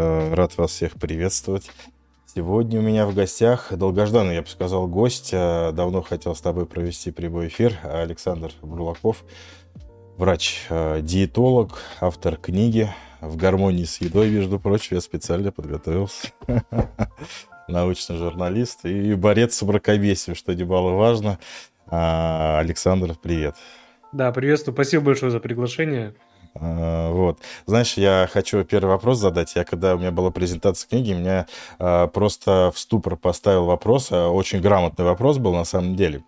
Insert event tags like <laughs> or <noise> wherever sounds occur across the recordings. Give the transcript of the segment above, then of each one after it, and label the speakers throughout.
Speaker 1: Э, рад вас всех приветствовать. Сегодня у меня в гостях долгожданный, я бы сказал, гость. Э, давно хотел с тобой провести прямой эфир. Александр Бурлаков, врач-диетолог, автор книги «В гармонии с едой», между прочим, я специально подготовился. <laughs> Научный журналист и борец с мракобесием, что немаловажно. А, Александр, привет.
Speaker 2: Да, приветствую. Спасибо большое за приглашение.
Speaker 1: А, вот. Знаешь, я хочу первый вопрос задать. Я когда у меня была презентация книги, меня а, просто в ступор поставил вопрос. Очень грамотный вопрос был на самом деле.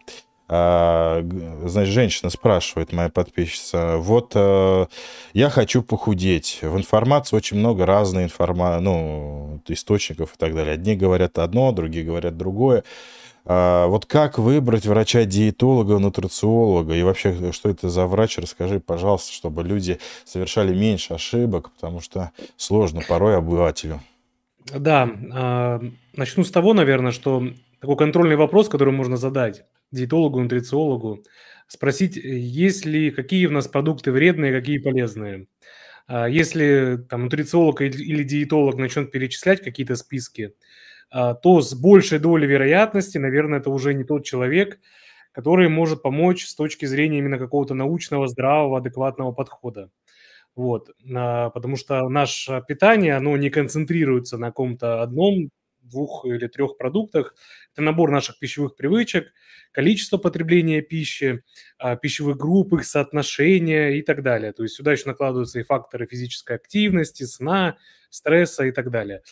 Speaker 1: Значит, женщина спрашивает, моя подписчица, вот я хочу похудеть. В информации очень много разной информации, ну, источников и так далее. Одни говорят одно, другие говорят другое. А, вот как выбрать врача-диетолога, нутрициолога? И вообще, что это за врач? Расскажи, пожалуйста, чтобы люди совершали меньше ошибок, потому что сложно порой обывателю.
Speaker 2: Да, а, начну с того, наверное, что такой контрольный вопрос, который можно задать диетологу, нутрициологу, спросить, есть ли, какие у нас продукты вредные, какие полезные. А, если там нутрициолог или диетолог начнет перечислять какие-то списки, то с большей долей вероятности, наверное, это уже не тот человек, который может помочь с точки зрения именно какого-то научного, здравого, адекватного подхода. Вот, а, потому что наше питание, оно не концентрируется на каком-то одном, двух или трех продуктах. Это набор наших пищевых привычек, количество потребления пищи, а, пищевых групп, их соотношения и так далее. То есть сюда еще накладываются и факторы физической активности, сна, стресса и так далее.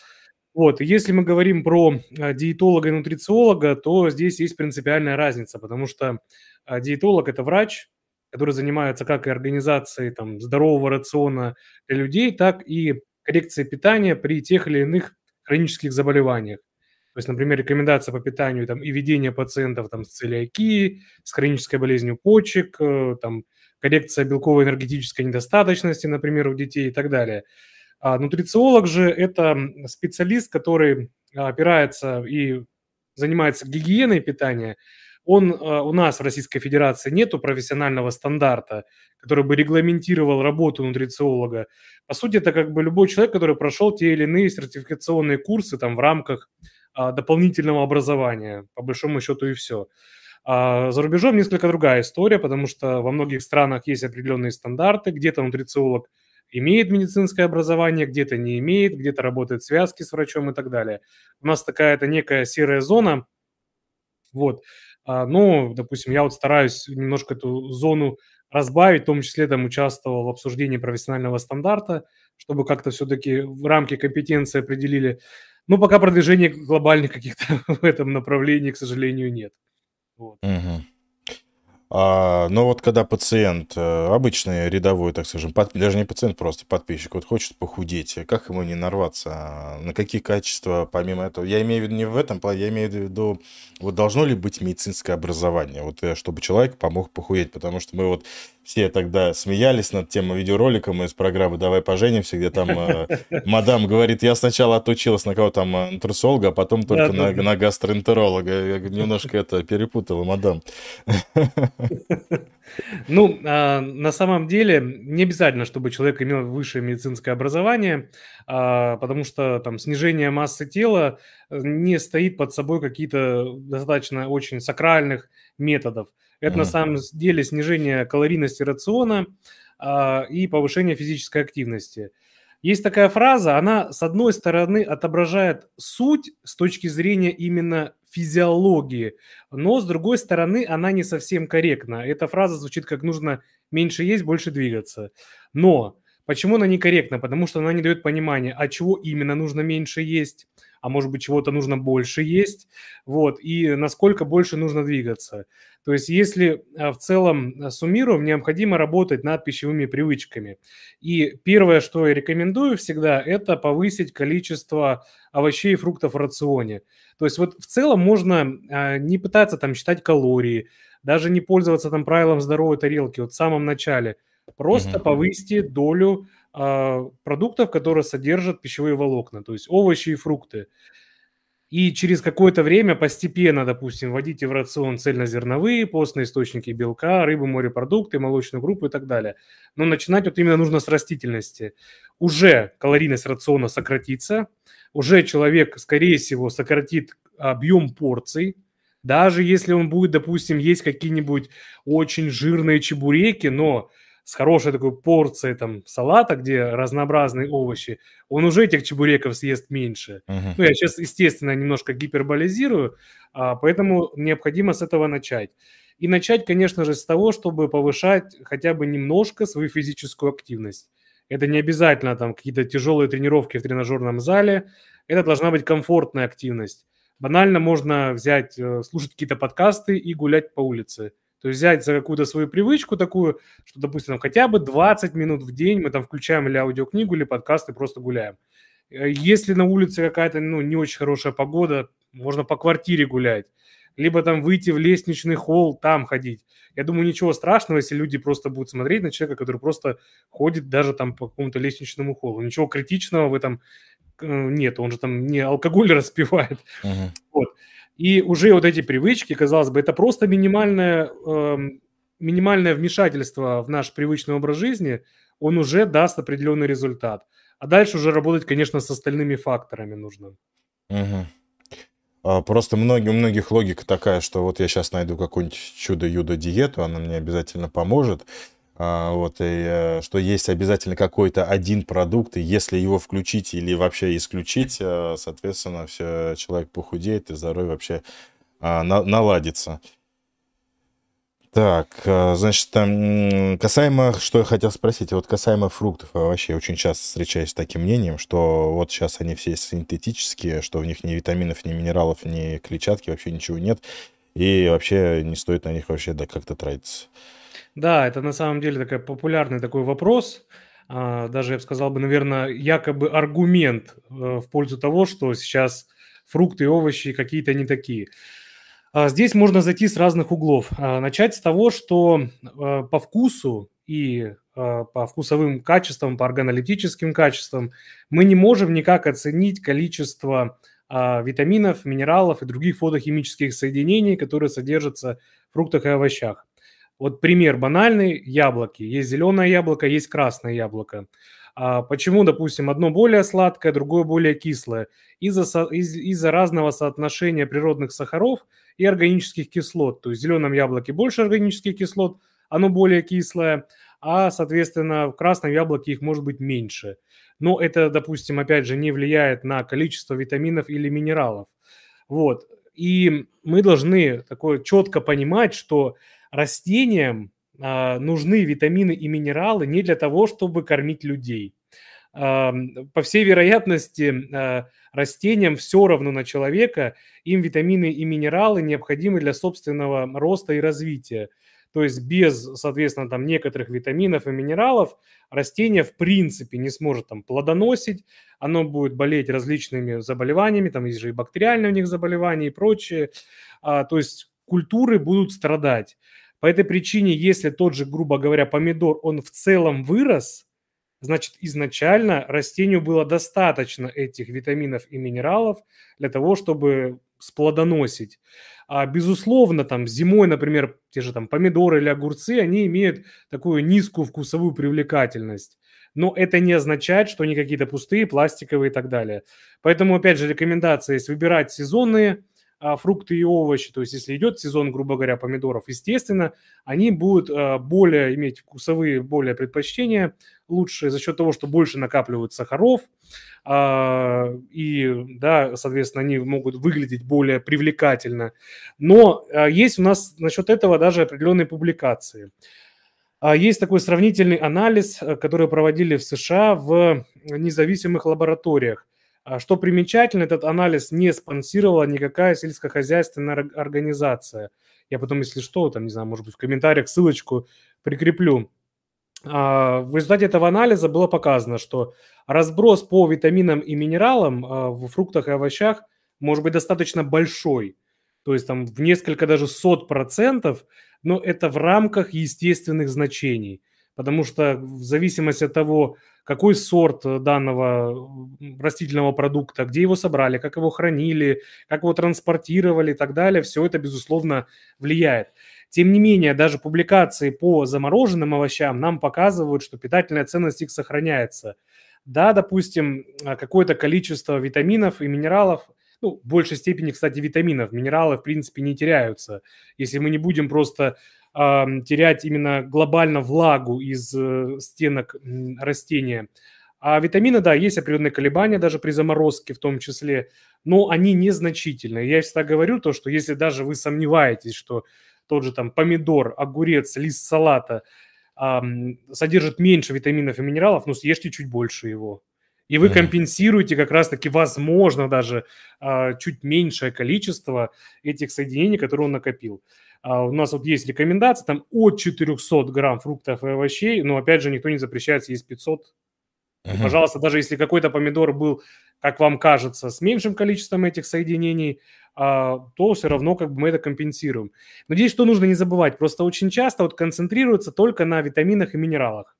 Speaker 2: Вот, если мы говорим про а, диетолога и нутрициолога, то здесь есть принципиальная разница, потому что а, диетолог – это врач, который занимается как и организацией там, здорового рациона для людей, так и коррекцией питания при тех или иных хронических заболеваниях. То есть, например, рекомендация по питанию там, и ведение пациентов там, с целиакией, с хронической болезнью почек, э, там, коррекция белковой энергетической недостаточности, например, у детей и так далее – а нутрициолог же – это специалист, который опирается и занимается гигиеной питания. Он, а, у нас в Российской Федерации нету профессионального стандарта, который бы регламентировал работу нутрициолога. По сути, это как бы любой человек, который прошел те или иные сертификационные курсы там, в рамках а, дополнительного образования, по большому счету и все. А за рубежом несколько другая история, потому что во многих странах есть определенные стандарты, где-то нутрициолог – имеет медицинское образование, где-то не имеет, где-то работает в связке с врачом и так далее. У нас такая-то некая серая зона, вот. А, ну, допустим, я вот стараюсь немножко эту зону разбавить, в том числе там участвовал в обсуждении профессионального стандарта, чтобы как-то все-таки в рамки компетенции определили. Но пока продвижения глобальных каких-то <laughs> в этом направлении, к сожалению, нет.
Speaker 1: Вот. Угу. А, но вот когда пациент, э, обычный рядовой, так скажем, под, даже не пациент, просто подписчик, вот хочет похудеть, как ему не нарваться? А на какие качества, помимо этого? Я имею в виду не в этом плане, я имею в виду, вот должно ли быть медицинское образование, вот э, чтобы человек помог похудеть, потому что мы вот все тогда смеялись над тем видеороликом из программы «Давай поженимся», где там э, <laughs> мадам говорит, я сначала отучилась на кого-то там нутрициолога, а потом только на, на гастроэнтеролога. Я немножко это перепутала, мадам. <laughs>
Speaker 2: Ну, а, на самом деле, не обязательно, чтобы человек имел высшее медицинское образование, а, потому что там снижение массы тела э, не стоит под собой какие-то достаточно очень сакральных методов. Это на самом деле снижение калорийности рациона а, и повышение физической активности. Есть такая фраза, она с одной стороны отображает суть с точки зрения именно физиологии, но с другой стороны она не совсем корректна. Эта фраза звучит как нужно меньше есть, больше двигаться. Но почему она некорректна? Потому что она не дает понимания, а чего именно нужно меньше есть, а может быть чего-то нужно больше есть, вот, и насколько больше нужно двигаться. То есть если а, в целом а, суммируем, необходимо работать над пищевыми привычками. И первое, что я рекомендую всегда, это повысить количество овощей и фруктов в рационе. То есть вот в целом можно а, не пытаться там считать калории, даже не пользоваться там правилом здоровой тарелки вот в самом начале. Просто угу. повысьте долю продуктов, которые содержат пищевые волокна, то есть овощи и фрукты. И через какое-то время постепенно, допустим, вводите в рацион цельнозерновые, постные источники белка, рыбу, морепродукты, молочную группу и так далее. Но начинать вот именно нужно с растительности. Уже калорийность рациона сократится, уже человек, скорее всего, сократит объем порций, даже если он будет, допустим, есть какие-нибудь очень жирные чебуреки, но с хорошей такой порцией там салата, где разнообразные овощи, он уже этих чебуреков съест меньше. Uh-huh. Ну, я сейчас, естественно, немножко гиперболизирую, а, поэтому необходимо с этого начать. И начать, конечно же, с того, чтобы повышать хотя бы немножко свою физическую активность. Это не обязательно там какие-то тяжелые тренировки в тренажерном зале, это должна быть комфортная активность. Банально можно взять, э, слушать какие-то подкасты и гулять по улице. То есть взять за какую-то свою привычку такую, что, допустим, хотя бы 20 минут в день мы там включаем или аудиокнигу, или подкаст и просто гуляем. Э, если на улице какая-то ну, не очень хорошая погода, можно по квартире гулять. Либо там выйти в лестничный холл, там ходить. Я думаю, ничего страшного, если люди просто будут смотреть на человека, который просто ходит даже там по какому-то лестничному холлу. Ничего критичного в этом э, нет, он же там не алкоголь <laughs> распивает. Uh-huh. Вот. И уже вот эти привычки, казалось бы, это просто минимальное, э, минимальное вмешательство в наш привычный образ жизни, он уже даст определенный результат. А дальше уже работать, конечно, с остальными факторами нужно.
Speaker 1: Угу. Просто многие, у многих логика такая, что вот я сейчас найду какую-нибудь чудо-юдо диету, она мне обязательно поможет. А, вот, и э, что есть обязательно какой-то один продукт, и если его включить или вообще исключить, э, соответственно, все, человек похудеет, и здоровье вообще а, на, наладится. Так, э, значит, там, касаемо, что я хотел спросить, вот касаемо фруктов овощей, очень часто встречаюсь с таким мнением, что вот сейчас они все синтетические, что в них ни витаминов, ни минералов, ни клетчатки, вообще ничего нет, и вообще не стоит на них вообще да, как-то тратиться.
Speaker 2: Да, это на самом деле такой популярный такой вопрос. А, даже, я бы сказал бы, наверное, якобы аргумент э, в пользу того, что сейчас фрукты и овощи какие-то не такие. А, здесь можно зайти с разных углов. А, начать с того, что по вкусу и по вкусовым качествам, по органолептическим качествам мы не можем никак оценить количество витаминов, минералов и других фотохимических соединений, которые содержатся в фруктах и овощах. Вот пример банальный – яблоки. Есть зеленое яблоко, есть красное яблоко. А почему, допустим, одно более сладкое, другое более кислое? Из-за из, из разного соотношения природных сахаров и органических кислот. То есть в зеленом яблоке больше органических кислот, оно более кислое, а, соответственно, в красном яблоке их может быть меньше. Но это, допустим, опять же, не влияет на количество витаминов или минералов. Вот. И мы должны такое четко понимать, что растениям нужны витамины и минералы не для того, чтобы кормить людей. А, по всей вероятности, а, растениям все равно на человека, им витамины и минералы необходимы для собственного роста и развития. То есть без, соответственно, там некоторых витаминов и минералов растение в принципе не сможет там плодоносить, оно будет болеть различными заболеваниями, там есть же и бактериальные у них заболевания и прочее. А, то есть культуры будут страдать. По этой причине, если тот же, грубо говоря, помидор, он в целом вырос, значит, изначально растению было достаточно этих витаминов и минералов для того, чтобы сплодоносить. А, безусловно, там зимой, например, те же там помидоры или огурцы, они имеют такую низкую вкусовую привлекательность. Но это не означает, что они какие-то пустые, пластиковые и так далее. Поэтому, опять же, рекомендация есть выбирать сезонные фрукты и овощи, то есть если идет сезон, грубо говоря, помидоров, естественно, они будут а, более иметь вкусовые более предпочтения лучше за счет того, что больше накапливают сахаров, а, и, да, соответственно, они могут выглядеть более привлекательно. Но есть у нас насчет этого даже определенные публикации. Есть такой сравнительный анализ, который проводили в США в независимых лабораториях. А что примечательно, этот анализ не спонсировала никакая сельскохозяйственная организация. Я потом, если что, там, не знаю, может быть, в комментариях ссылочку прикреплю. А, в результате этого анализа было показано, что разброс по витаминам и минералам а, в фруктах и овощах может быть достаточно большой. То есть там в несколько даже сот процентов, но это в рамках естественных значений. Потому что в зависимости от того, какой сорт данного растительного продукта, где его собрали, как его хранили, как его транспортировали и так далее, все это, безусловно, влияет. Тем не менее, даже публикации по замороженным овощам нам показывают, что питательная ценность их сохраняется. Да, допустим, какое-то количество витаминов и минералов, ну, в большей степени, кстати, витаминов, минералы, в принципе, не теряются. Если мы не будем просто э, терять именно глобально влагу из э, стенок растения. А витамины, да, есть определенные колебания даже при заморозке в том числе, но они незначительные. Я всегда говорю то, что если даже вы сомневаетесь, что тот же там помидор, огурец, лист салата эм, содержит меньше витаминов и минералов, ну съешьте чуть больше его. И вы компенсируете как раз-таки, возможно, даже э, чуть меньшее количество этих соединений, которые он накопил. А у нас вот есть рекомендации, там от 400 грамм фруктов и овощей, но опять же никто не запрещает съесть 500 Uh-huh. И, пожалуйста, даже если какой-то помидор был, как вам кажется, с меньшим количеством этих соединений, а, то все равно как бы мы это компенсируем. Но здесь что нужно не забывать, просто очень часто вот концентрируется только на витаминах и минералах.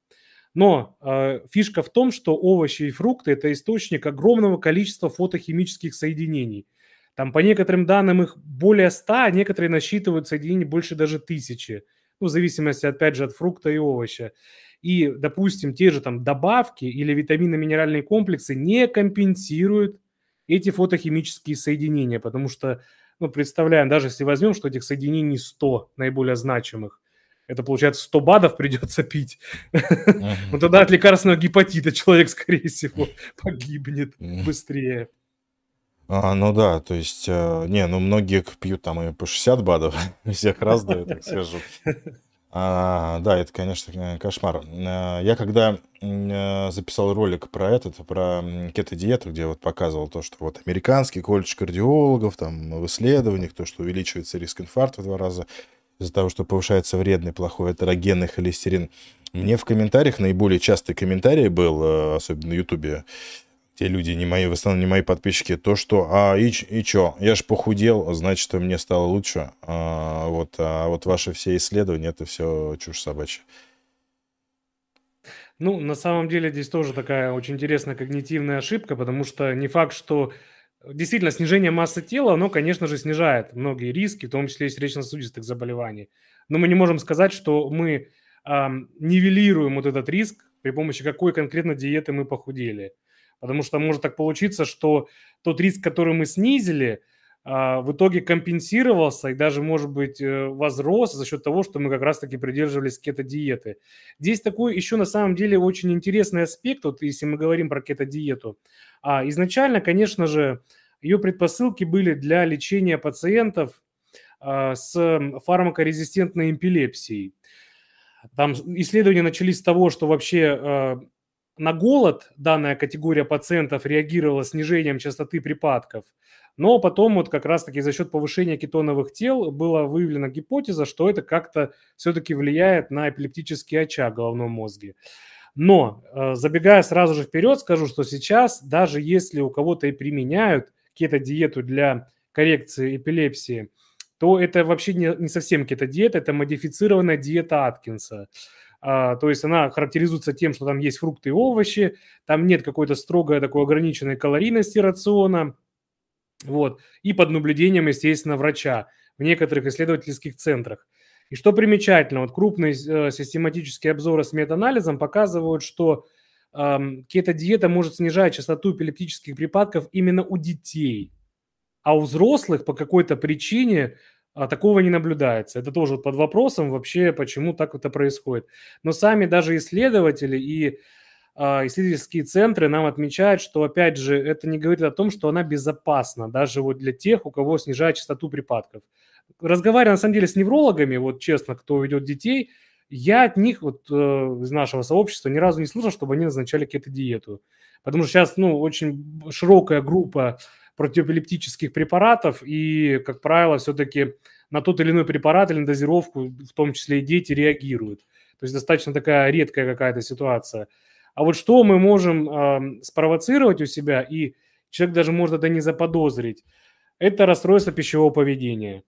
Speaker 2: Но э, фишка в том, что овощи и фрукты – это источник огромного количества фотохимических соединений. Там по некоторым данным их более 100, а некоторые насчитывают соединений больше даже тысячи. Ну, в зависимости, опять же, от фрукта и овоща и, допустим, те же там добавки или витаминно-минеральные комплексы не компенсируют эти фотохимические соединения, потому что, ну, представляем, даже если возьмем, что этих соединений 100 наиболее значимых, это получается 100 БАДов придется пить. Uh-huh. <laughs> тогда от лекарственного гепатита человек, скорее всего, <laughs> погибнет быстрее.
Speaker 1: А, ну да, то есть, э, не, ну многие пьют там и по 60 БАДов, <laughs> всех разные, так скажу. <laughs> А, да, это, конечно, кошмар. А, я когда э, записал ролик про этот, про кето-диету, где вот показывал то, что вот американский колледж кардиологов, там в исследованиях, то, что увеличивается риск инфаркта в два раза из-за того, что повышается вредный, плохой этерогенный холестерин. Мне в комментариях наиболее частый комментарий был, э, особенно на Ютубе, те люди, не мои, в основном не мои подписчики, то, что, а и, и чё, я же похудел, значит, мне стало лучше. А, вот, а вот ваши все исследования, это все чушь собачья.
Speaker 2: Ну, на самом деле здесь тоже такая очень интересная когнитивная ошибка, потому что не факт, что действительно снижение массы тела, оно, конечно же, снижает многие риски, в том числе и сердечно-сосудистых заболеваний. Но мы не можем сказать, что мы эм, нивелируем вот этот риск при помощи какой конкретно диеты мы похудели. Потому что может так получиться, что тот риск, который мы снизили, а, в итоге компенсировался и даже, может быть, э, возрос за счет того, что мы как раз-таки придерживались кето-диеты. Здесь такой еще на самом деле очень интересный аспект, вот если мы говорим про кето-диету. А изначально, конечно же, ее предпосылки были для лечения пациентов а, с фармакорезистентной эпилепсией. Там исследования начались с того, что вообще на голод данная категория пациентов реагировала снижением частоты припадков, но потом вот как раз-таки за счет повышения кетоновых тел была выявлена гипотеза, что это как-то все-таки влияет на эпилептический очаг в головном мозге. Но, э, забегая сразу же вперед, скажу, что сейчас, даже если у кого-то и применяют кето-диету для коррекции эпилепсии, то это вообще не, не совсем кето-диета, это модифицированная диета Аткинса. А, то есть она характеризуется тем, что там есть фрукты и овощи, там нет какой-то строгой такой ограниченной калорийности рациона, вот, и под наблюдением, естественно, врача в некоторых исследовательских центрах. И что примечательно, вот крупные э, систематические обзоры с метаанализом показывают, что э, кето-диета может снижать частоту эпилептических припадков именно у детей, а у взрослых по какой-то причине а такого не наблюдается. Это тоже под вопросом вообще, почему так это происходит. Но сами даже исследователи и а, исследовательские центры нам отмечают, что, опять же, это не говорит о том, что она безопасна, даже вот для тех, у кого снижает частоту припадков. Разговаривая, на самом деле, с неврологами, вот честно, кто ведет детей, я от них, вот э, из нашего сообщества, ни разу не слышал, чтобы они назначали какую-то диету. Потому что сейчас, ну, очень широкая группа противоэпилептических препаратов, и, как правило, все-таки на тот или иной препарат или на дозировку, в том числе и дети, реагируют. То есть достаточно такая редкая какая-то ситуация. А вот что мы можем э, спровоцировать у себя, и человек даже может это не заподозрить, это расстройство пищевого поведения.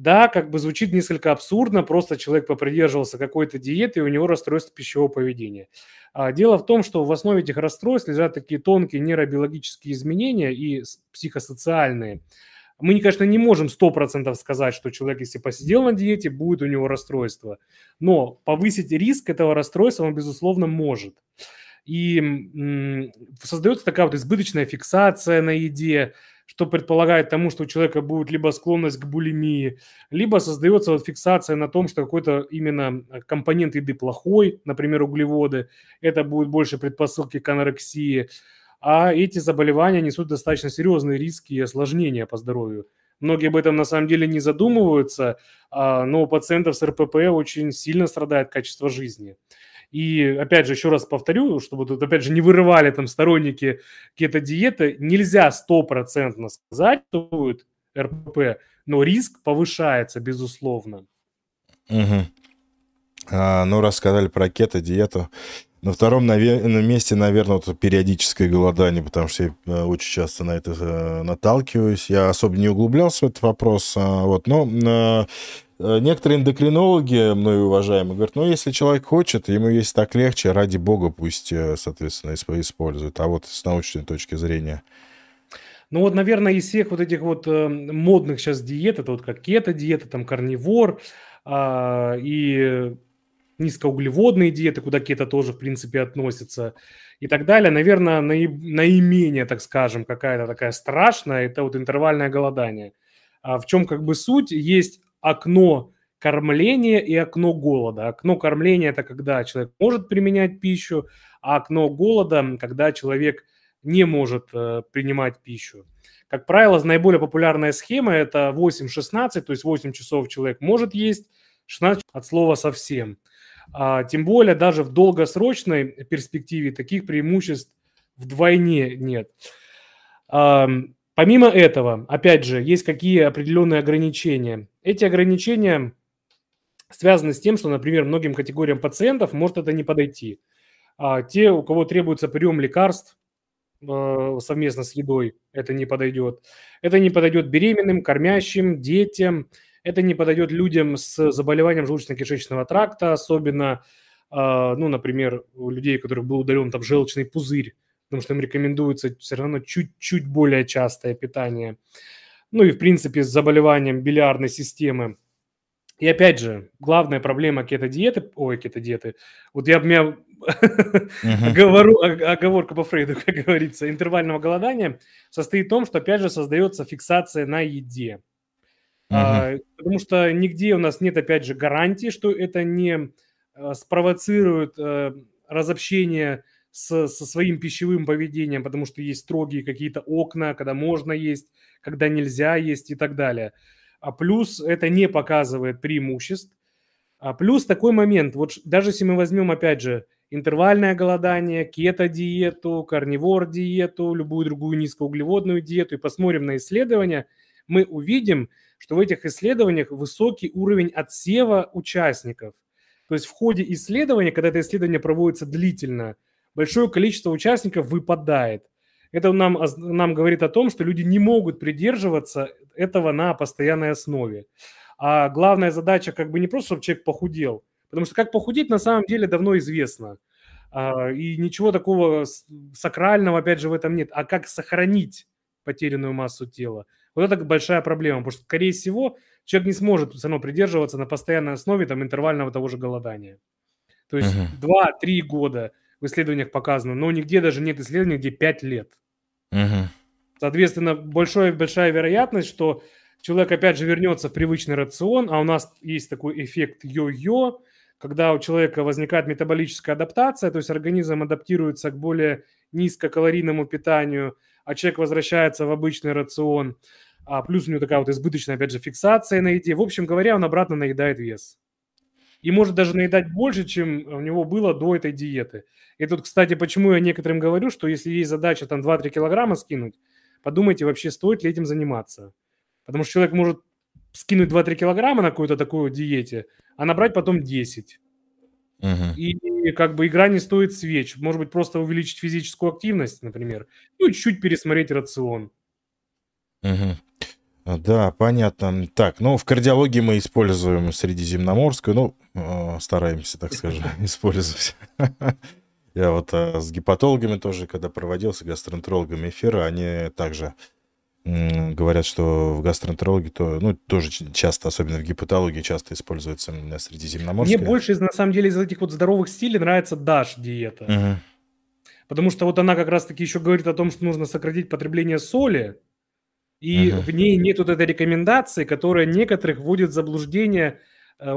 Speaker 2: Да, как бы звучит несколько абсурдно, просто человек попридерживался какой-то диеты, и у него расстройство пищевого поведения. А дело в том, что в основе этих расстройств лежат такие тонкие нейробиологические изменения и психосоциальные. Мы, конечно, не можем 100% сказать, что человек, если посидел на диете, будет у него расстройство. Но повысить риск этого расстройства он, безусловно, может. И создается такая вот избыточная фиксация на еде, что предполагает тому, что у человека будет либо склонность к булимии, либо создается вот фиксация на том, что какой-то именно э, компонент еды плохой, например, углеводы, это будет больше предпосылки к анорексии, а эти заболевания несут достаточно серьезные риски и осложнения по здоровью. Многие об этом на самом деле не задумываются, а, но у пациентов с РПП очень сильно страдает качество жизни. И опять же, еще раз повторю, чтобы тут опять же не вырывали там сторонники кето-диеты, нельзя стопроцентно сказать, что будет РПП, но риск повышается, безусловно.
Speaker 1: Угу. А, ну, рассказали про кето-диету. На втором на месте, наверное, вот периодическое голодание, потому что я э, очень часто на это э, наталкиваюсь. Я особо не углублялся в этот вопрос, а, вот, но Э, некоторые эндокринологи, мной уважаемые, говорят, ну, если человек хочет, ему есть так легче, ради бога пусть, э, соответственно, использует. А вот с научной точки зрения...
Speaker 2: Ну вот, наверное, из всех вот этих вот э, модных сейчас диет, это вот как кето-диета, там карнивор э, и низкоуглеводные диеты, куда кето тоже, в принципе, относится и так далее. Наверное, наи, наименее, так скажем, какая-то такая страшная, это вот интервальное голодание. А в чем как бы суть? Есть окно кормления и окно голода. Окно кормления – это когда человек может применять пищу, а окно голода – когда человек не может э, принимать пищу. Как правило, наиболее популярная схема – это 8-16, то есть 8 часов человек может есть, 16 от слова совсем. А, тем более даже в долгосрочной перспективе таких преимуществ вдвойне нет. А, помимо этого, опять же, есть какие определенные ограничения. Эти ограничения связаны с тем, что, например, многим категориям пациентов может это не подойти. А те, у кого требуется прием лекарств э, совместно с едой, это не подойдет. Это не подойдет беременным, кормящим, детям. Это не подойдет людям с заболеванием желудочно-кишечного тракта, особенно, э, ну, например, у людей, у которых был удален там желчный пузырь, потому что им рекомендуется все равно чуть-чуть более частое питание ну и, в принципе, с заболеванием билиарной системы. И опять же, главная проблема кето-диеты, ой, кето-диеты, вот я бы меня оговорка по Фрейду, как говорится, интервального голодания состоит в том, что, опять же, создается фиксация на еде. А, потому что нигде у нас нет, опять же, гарантии, что это не а, спровоцирует а, разобщение с, со своим пищевым поведением, потому что есть строгие какие-то окна, когда можно есть, когда нельзя есть и так далее. А плюс это не показывает преимуществ. А плюс такой момент, вот даже если мы возьмем, опять же, интервальное голодание, кето-диету, карнивор-диету, любую другую низкоуглеводную диету и посмотрим на исследования, мы увидим, что в этих исследованиях высокий уровень отсева участников. То есть в ходе исследования, когда это исследование проводится длительно, большое количество участников выпадает. Это нам, нам говорит о том, что люди не могут придерживаться этого на постоянной основе. А главная задача как бы не просто, чтобы человек похудел, потому что как похудеть на самом деле давно известно. А, и ничего такого сакрального, опять же, в этом нет. А как сохранить потерянную массу тела? Вот это большая проблема, потому что, скорее всего, человек не сможет все равно придерживаться на постоянной основе там, интервального того же голодания. То есть uh-huh. 2-3 года в исследованиях показано, но нигде даже нет исследований, где 5 лет. Угу. Соответственно, большая, большая вероятность, что человек опять же вернется в привычный рацион, а у нас есть такой эффект йо-йо, когда у человека возникает метаболическая адаптация, то есть организм адаптируется к более низкокалорийному питанию, а человек возвращается в обычный рацион, а плюс у него такая вот избыточная, опять же, фиксация на еде. В общем говоря, он обратно наедает вес. И может даже наедать больше, чем у него было до этой диеты. И тут, кстати, почему я некоторым говорю, что если есть задача там 2-3 килограмма скинуть, подумайте вообще, стоит ли этим заниматься. Потому что человек может скинуть 2-3 килограмма на какой-то такой диете, а набрать потом 10. Угу. И, как бы игра не стоит свеч. Может быть, просто увеличить физическую активность, например, ну чуть-чуть пересмотреть рацион.
Speaker 1: Угу. А, да, понятно. Так, ну, в кардиологии мы используем средиземноморскую, ну, э, стараемся, так скажем, <laughs> использовать. <laughs> Я вот э, с гепатологами тоже, когда проводился, гастроэнтерологами эфира, они также говорят, что в гастроэнтерологии то, ну, тоже часто, особенно в гепатологии, часто используется средиземноморская.
Speaker 2: Мне больше, на самом деле, из этих вот здоровых стилей нравится DASH диета. Угу. Потому что вот она как раз-таки еще говорит о том, что нужно сократить потребление соли, и угу. в ней нет вот этой рекомендации, которая некоторых вводит в заблуждение, э,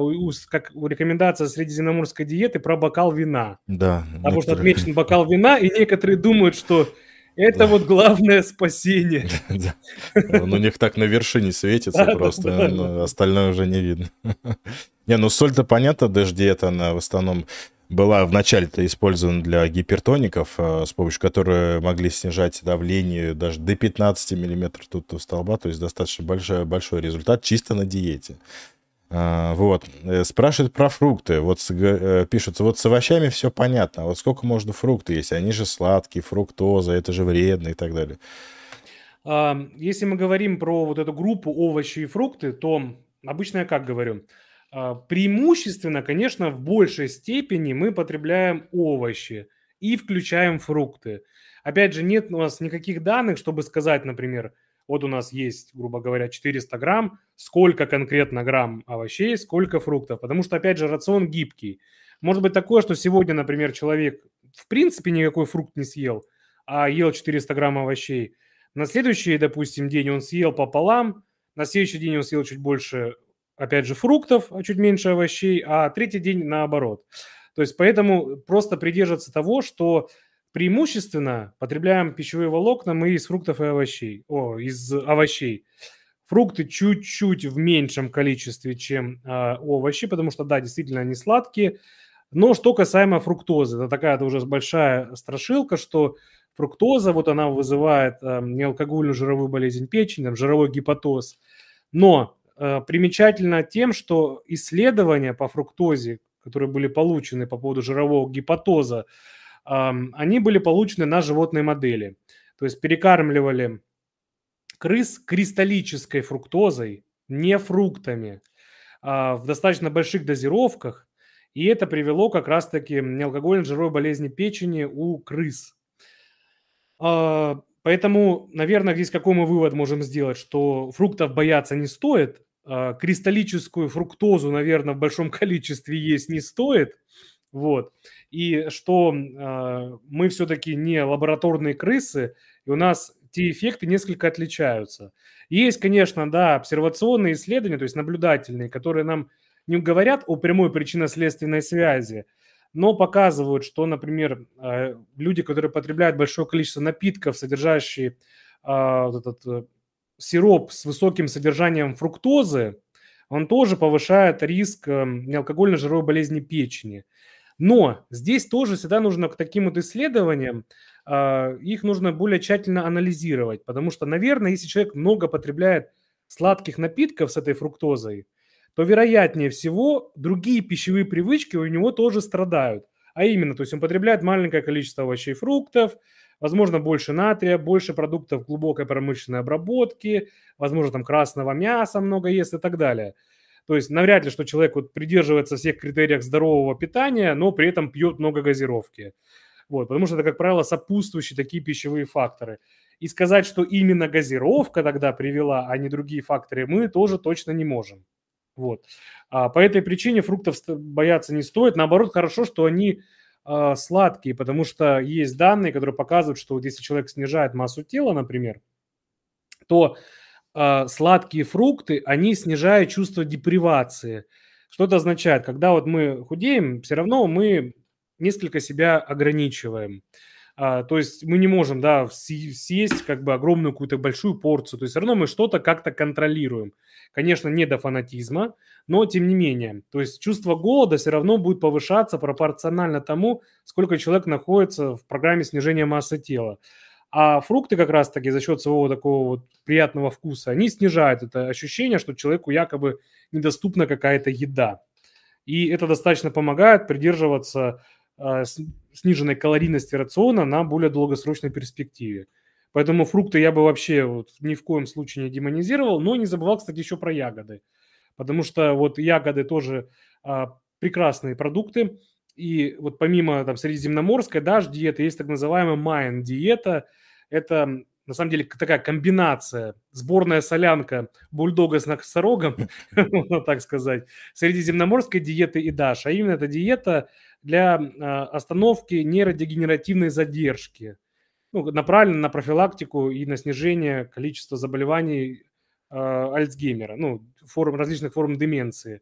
Speaker 2: как рекомендация средиземноморской диеты про бокал вина.
Speaker 1: Да.
Speaker 2: Потому некоторые... что отмечен бокал вина, и некоторые думают, что это вот главное спасение. <laughs>
Speaker 1: Он у них так на вершине светится просто, остальное уже не видно. <laughs> Не, ну соль-то понятно, дэш-диета, она в основном была вначале-то использована для гипертоников, э, с помощью которой могли снижать давление даже до 15 миллиметров тут столба, то есть достаточно большой, большой результат чисто на диете. А, вот. Э, спрашивают про фрукты. Вот э, пишутся, вот с овощами все понятно. А вот сколько можно фрукты есть? Они же сладкие, фруктоза, это же вредно и так далее.
Speaker 2: Если мы говорим про вот эту группу овощи и фрукты, то обычно я как говорю? А, преимущественно, конечно, в большей степени мы потребляем овощи и включаем фрукты. Опять же, нет у нас никаких данных, чтобы сказать, например, вот у нас есть, грубо говоря, 400 грамм, сколько конкретно грамм овощей, сколько фруктов. Потому что, опять же, рацион гибкий. Может быть такое, что сегодня, например, человек в принципе никакой фрукт не съел, а ел 400 грамм овощей. На следующий, допустим, день он съел пополам, на следующий день он съел чуть больше, опять же, фруктов, а чуть меньше овощей, а третий день наоборот. То есть поэтому просто придерживаться того, что преимущественно потребляем пищевые волокна мы из фруктов и овощей. О, из овощей. Фрукты чуть-чуть в меньшем количестве, чем э, овощи, потому что, да, действительно, они сладкие. Но что касаемо фруктозы, это такая -то уже большая страшилка, что фруктоза, вот она вызывает э, неалкогольную жировую болезнь печени, там, жировой гепатоз. Но примечательно тем, что исследования по фруктозе, которые были получены по поводу жирового гепатоза, они были получены на животной модели. То есть перекармливали крыс кристаллической фруктозой, не фруктами, а, в достаточно больших дозировках, и это привело как раз-таки неалкогольной жировой болезни печени у крыс. Поэтому, наверное, здесь какой мы вывод можем сделать, что фруктов бояться не стоит, а, кристаллическую фруктозу, наверное, в большом <laughs> количестве есть не стоит, вот и что э, мы все-таки не лабораторные крысы, и у нас те эффекты несколько отличаются. Есть, конечно, да, обсервационные исследования, то есть наблюдательные, которые нам не говорят о прямой причинно-следственной связи, но показывают, что, например, э, люди, которые потребляют большое количество напитков, содержащие э, вот этот э, сироп с высоким содержанием фруктозы, он тоже повышает риск э, неалкогольной жировой болезни печени. Но здесь тоже всегда нужно к таким вот исследованиям, их нужно более тщательно анализировать, потому что, наверное, если человек много потребляет сладких напитков с этой фруктозой, то вероятнее всего другие пищевые привычки у него тоже страдают. А именно, то есть он потребляет маленькое количество овощей и фруктов, возможно, больше натрия, больше продуктов глубокой промышленной обработки, возможно, там красного мяса много ест и так далее – то есть навряд ли, что человек вот придерживается всех критериев здорового питания, но при этом пьет много газировки. Вот, потому что это, как правило, сопутствующие такие пищевые факторы. И сказать, что именно газировка тогда привела, а не другие факторы, мы тоже точно не можем. Вот. А по этой причине фруктов бояться не стоит. Наоборот, хорошо, что они э, сладкие, потому что есть данные, которые показывают, что вот если человек снижает массу тела, например, то э, сладкие фрукты, они снижают чувство депривации. Что это означает? Когда вот мы худеем, все равно мы несколько себя ограничиваем. А, то есть мы не можем, да, съесть как бы огромную какую-то большую порцию. То есть все равно мы что-то как-то контролируем. Конечно, не до фанатизма, но тем не менее. То есть чувство голода все равно будет повышаться пропорционально тому, сколько человек находится в программе снижения массы тела. А фрукты как раз-таки за счет своего такого вот приятного вкуса, они снижают это ощущение, что человеку якобы недоступна какая-то еда. И это достаточно помогает придерживаться сниженной калорийности рациона на более долгосрочной перспективе. Поэтому фрукты я бы вообще вот ни в коем случае не демонизировал, но не забывал, кстати, еще про ягоды. Потому что вот ягоды тоже а, прекрасные продукты. И вот помимо там средиземноморской даже диеты, есть так называемая Майн диета. Это на самом деле такая комбинация, сборная солянка бульдога с носорогом, <laughs> можно так сказать, средиземноморской диеты и ДАШ. А именно это диета для а, остановки нейродегенеративной задержки. Ну, направлена на профилактику и на снижение количества заболеваний э, Альцгеймера, ну, форм, различных форм деменции.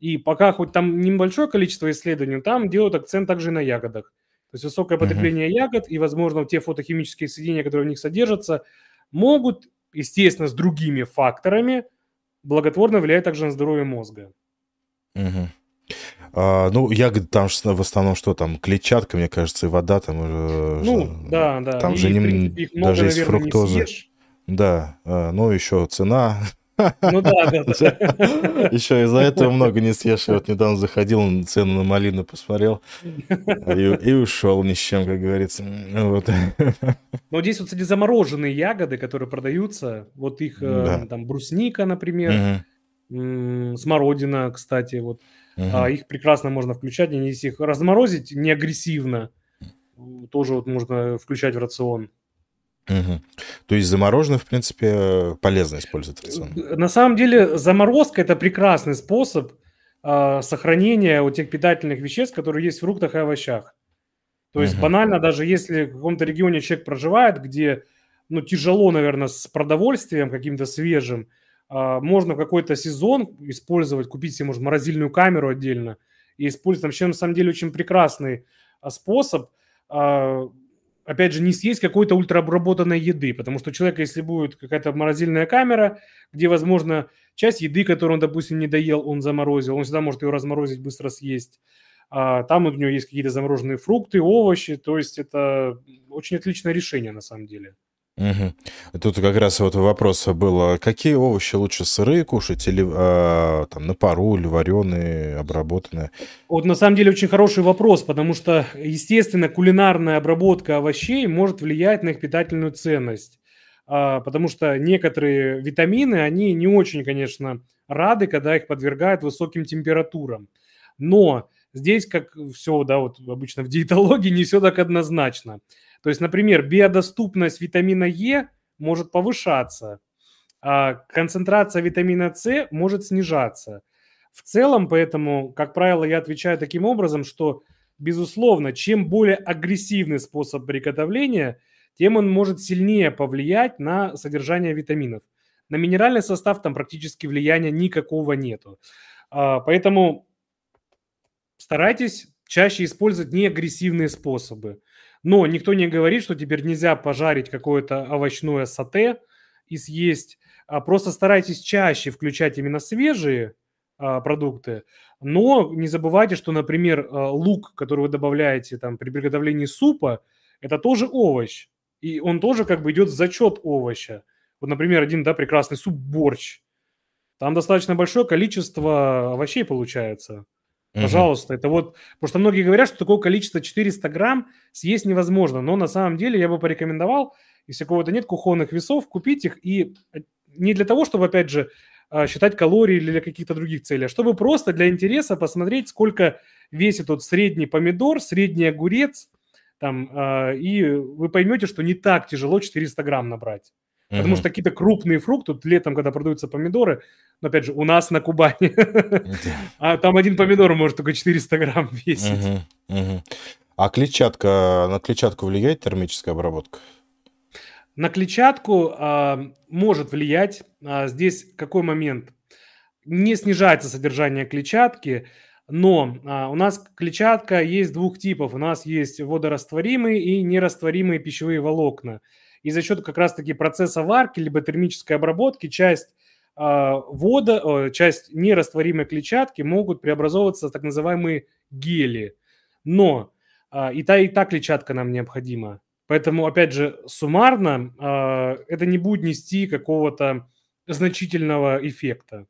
Speaker 2: И пока хоть там небольшое количество исследований, там делают акцент также на ягодах. То есть высокое потребление uh-huh. ягод и, возможно, те фотохимические соединения, которые в них содержатся, могут, естественно, с другими факторами благотворно влиять также на здоровье мозга.
Speaker 1: Uh-huh. А, ну, ягоды там в основном что там, клетчатка, мне кажется, и вода там.
Speaker 2: Э, ну, что, да, да.
Speaker 1: Там и, же не, принципе, много, даже есть фруктоза. Не да, ну еще цена ну да, да, да. Еще из-за этого много не съешь. Я вот недавно заходил, цену на малину посмотрел и, и ушел ни с чем, как говорится. Вот.
Speaker 2: Но здесь вот, кстати, замороженные ягоды, которые продаются, вот их э, да. там брусника, например, угу. смородина, кстати, вот угу. а, их прекрасно можно включать, если их разморозить не агрессивно, тоже вот можно включать в рацион.
Speaker 1: Угу. То есть замороженное, в принципе, полезно использовать рацион.
Speaker 2: На самом деле заморозка это прекрасный способ э, сохранения вот тех питательных веществ, которые есть в фруктах и овощах. То есть угу. банально, даже если в каком-то регионе человек проживает, где ну, тяжело, наверное, с продовольствием каким-то свежим, э, можно в какой-то сезон использовать, купить себе, может, морозильную камеру отдельно и использовать. Там, вообще, на самом деле, очень прекрасный способ э, опять же, не съесть какой-то ультраобработанной еды, потому что у человека, если будет какая-то морозильная камера, где, возможно, часть еды, которую он, допустим, не доел, он заморозил, он всегда может ее разморозить, быстро съесть. А там у него есть какие-то замороженные фрукты, овощи, то есть это очень отличное решение на самом деле.
Speaker 1: Угу. Тут как раз вот вопрос был, какие овощи лучше сырые кушать или а, там на пару, или вареные, обработанные?
Speaker 2: Вот на самом деле очень хороший вопрос, потому что, естественно, кулинарная обработка овощей может влиять на их питательную ценность. А, потому что некоторые витамины, они не очень, конечно, рады, когда их подвергают высоким температурам. Но здесь, как все, да, вот обычно в диетологии, не все так однозначно. То есть, например, биодоступность витамина Е может повышаться, а концентрация витамина С может снижаться. В целом, поэтому, как правило, я отвечаю таким образом, что, безусловно, чем более агрессивный способ приготовления, тем он может сильнее повлиять на содержание витаминов. На минеральный состав там практически влияния никакого нету. А, поэтому старайтесь чаще использовать неагрессивные способы. Но никто не говорит, что теперь нельзя пожарить какое-то овощное сате и съесть. А просто старайтесь чаще включать именно свежие а, продукты. Но не забывайте, что, например, а, лук, который вы добавляете там при приготовлении супа, это тоже овощ. И он тоже как бы идет в зачет овоща. Вот, например, один да, прекрасный суп борщ. Там достаточно большое количество овощей получается. Пожалуйста, это вот, потому что многие говорят, что такое количество 400 грамм съесть невозможно, но на самом деле я бы порекомендовал, если кого-то нет кухонных весов, купить их и э, не для того, чтобы, опять же, а, считать калории или для каких-то других целей, а чтобы просто для интереса посмотреть, сколько весит тот средний помидор, средний огурец, там, а, и вы поймете, что не так тяжело 400 грамм набрать. Потому что какие-то крупные фрукты, тут летом, когда продаются помидоры, но опять же, у нас на Кубани, <laughs> а там один помидор может только 400 грамм весить.
Speaker 1: А клетчатка, на клетчатку влияет термическая обработка?
Speaker 2: На клетчатку а, может влиять. А, здесь какой момент? Не снижается содержание клетчатки, но а, у нас клетчатка есть двух типов. У нас есть водорастворимые и нерастворимые пищевые волокна. И за счет как раз-таки процесса варки либо термической обработки часть э, вода, часть нерастворимой клетчатки могут преобразовываться в так называемые гели. Но э, и та, и та клетчатка нам необходима. Поэтому, опять же, суммарно э, это не будет нести какого-то значительного эффекта.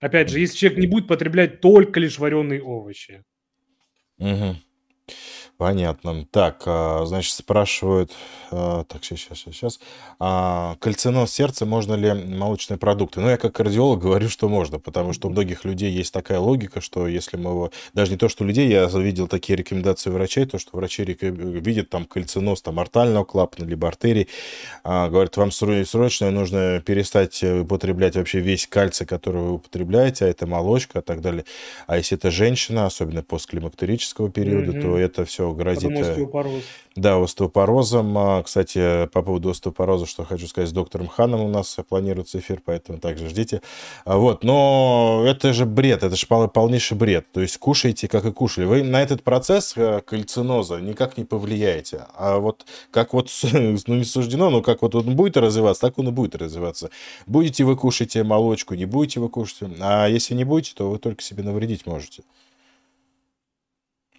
Speaker 2: Опять же, если человек не будет потреблять только лишь вареные овощи.
Speaker 1: Угу. Понятно. Так, а, значит, спрашивают, а, так, сейчас, сейчас, сейчас. А, кальциноз сердца, можно ли молочные продукты? Ну, я как кардиолог говорю, что можно, потому что у многих людей есть такая логика, что если мы его... Даже не то, что у людей, я видел такие рекомендации врачей, то, что врачи видят там кальциноз там артального клапана, либо артерий, а, говорят, вам срочно нужно перестать употреблять вообще весь кальций, который вы употребляете, а это молочка и так далее. А если это женщина, особенно после климактерического периода, mm-hmm. то это все грозит... Потом э, остеопороз. Да, остеопорозом. А, кстати, по поводу остеопороза, что хочу сказать, с доктором Ханом у нас планируется эфир, поэтому также ждите. А, вот, но это же бред, это же полнейший бред. То есть кушайте, как и кушали. Вы на этот процесс э, кальциноза никак не повлияете. А вот как вот, <laughs> ну не суждено, но как вот он будет развиваться, так он и будет развиваться. Будете вы кушать молочку, не будете вы кушать. А если не будете, то вы только себе навредить можете.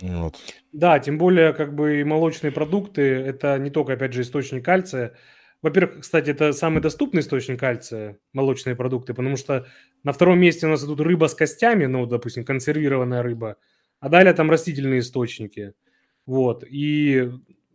Speaker 2: Вот. Да, тем более, как бы и молочные продукты, это не только, опять же, источник кальция. Во-первых, кстати, это самый доступный источник кальция, молочные продукты, потому что на втором месте у нас идут рыба с костями, ну, допустим, консервированная рыба, а далее там растительные источники. Вот, и,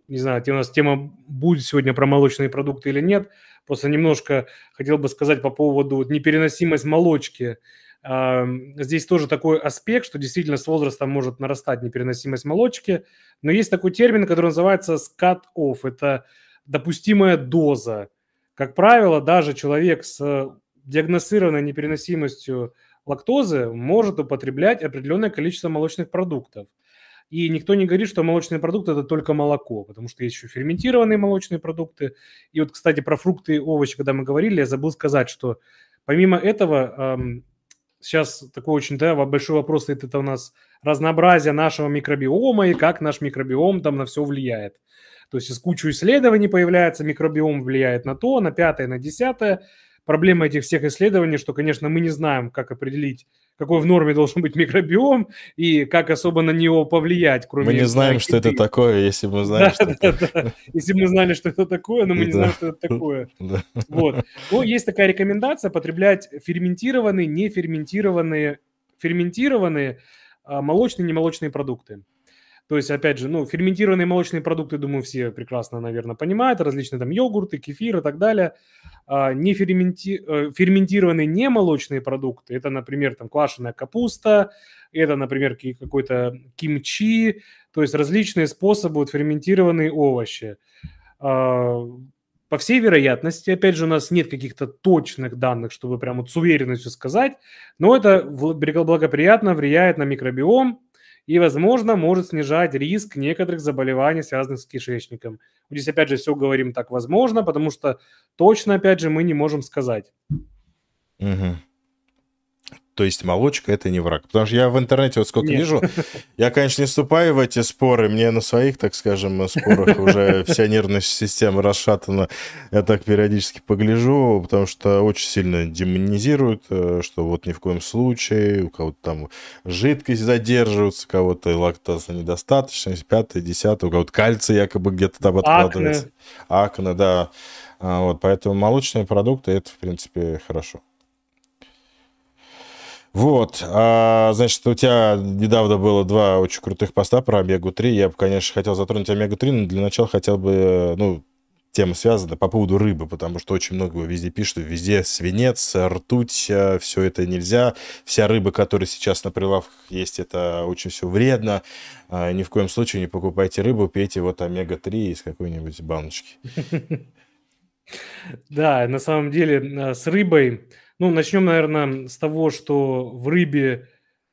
Speaker 2: не знаю, у нас тема будет сегодня про молочные продукты или нет, просто немножко хотел бы сказать по поводу непереносимость молочки – Здесь тоже такой аспект, что действительно с возрастом может нарастать непереносимость молочки, но есть такой термин, который называется scat-off. Это допустимая доза. Как правило, даже человек с диагностированной непереносимостью лактозы может употреблять определенное количество молочных продуктов. И никто не говорит, что молочные продукты – это только молоко, потому что есть еще ферментированные молочные продукты. И вот, кстати, про фрукты и овощи, когда мы говорили, я забыл сказать, что помимо этого сейчас такой очень да, большой вопрос стоит, это у нас разнообразие нашего микробиома и как наш микробиом там на все влияет. То есть из кучу исследований появляется, микробиом влияет на то, на пятое, на десятое. Проблема этих всех исследований, что, конечно, мы не знаем, как определить какой в норме должен быть микробиом и как особо на него повлиять,
Speaker 1: кроме... Мы не знаем, что это такое, если мы знаем, что это...
Speaker 2: Если мы знали, что это такое, но мы не знаем, что это такое. Вот. Ну, есть такая рекомендация потреблять ферментированные, неферментированные, ферментированные а, молочные, немолочные продукты. То есть, опять же, ну, ферментированные молочные продукты, думаю, все прекрасно, наверное, понимают, различные там йогурты, кефир и так далее. А, не ферменти... Э, ферментированные немолочные продукты, это, например, там квашеная капуста, это, например, какой-то кимчи, то есть различные способы вот, ферментированные овощи. А, по всей вероятности, опять же, у нас нет каких-то точных данных, чтобы прямо вот с уверенностью сказать, но это благоприятно влияет на микробиом, и, возможно, может снижать риск некоторых заболеваний, связанных с кишечником. Здесь, опять же, все говорим так возможно, потому что точно, опять же, мы не можем сказать.
Speaker 1: Угу. То есть молочка это не враг. Потому что я в интернете вот сколько Нет. вижу, я, конечно, не вступаю в эти споры, мне на своих, так скажем, спорах уже вся нервная система расшатана. Я так периодически погляжу, потому что очень сильно демонизируют, э, что вот ни в коем случае, у кого-то там жидкость задерживается, у кого-то лактаза недостаточность, пятое, десятое, у кого-то кальций якобы где-то там откладывается. Акне. Акне, да. А, вот, поэтому молочные продукты это, в принципе, хорошо. Вот, а, значит, у тебя недавно было два очень крутых поста про омегу-3. Я бы, конечно, хотел затронуть омегу-3, но для начала хотел бы, ну, тема связана по поводу рыбы, потому что очень много везде пишут, везде свинец, ртуть, а, все это нельзя. Вся рыба, которая сейчас на прилавках есть, это очень все вредно. А, ни в коем случае не покупайте рыбу, пейте вот омега-3 из какой-нибудь баночки. <laughs>
Speaker 2: Да, на самом деле с рыбой ну, начнем, наверное, с того, что в рыбе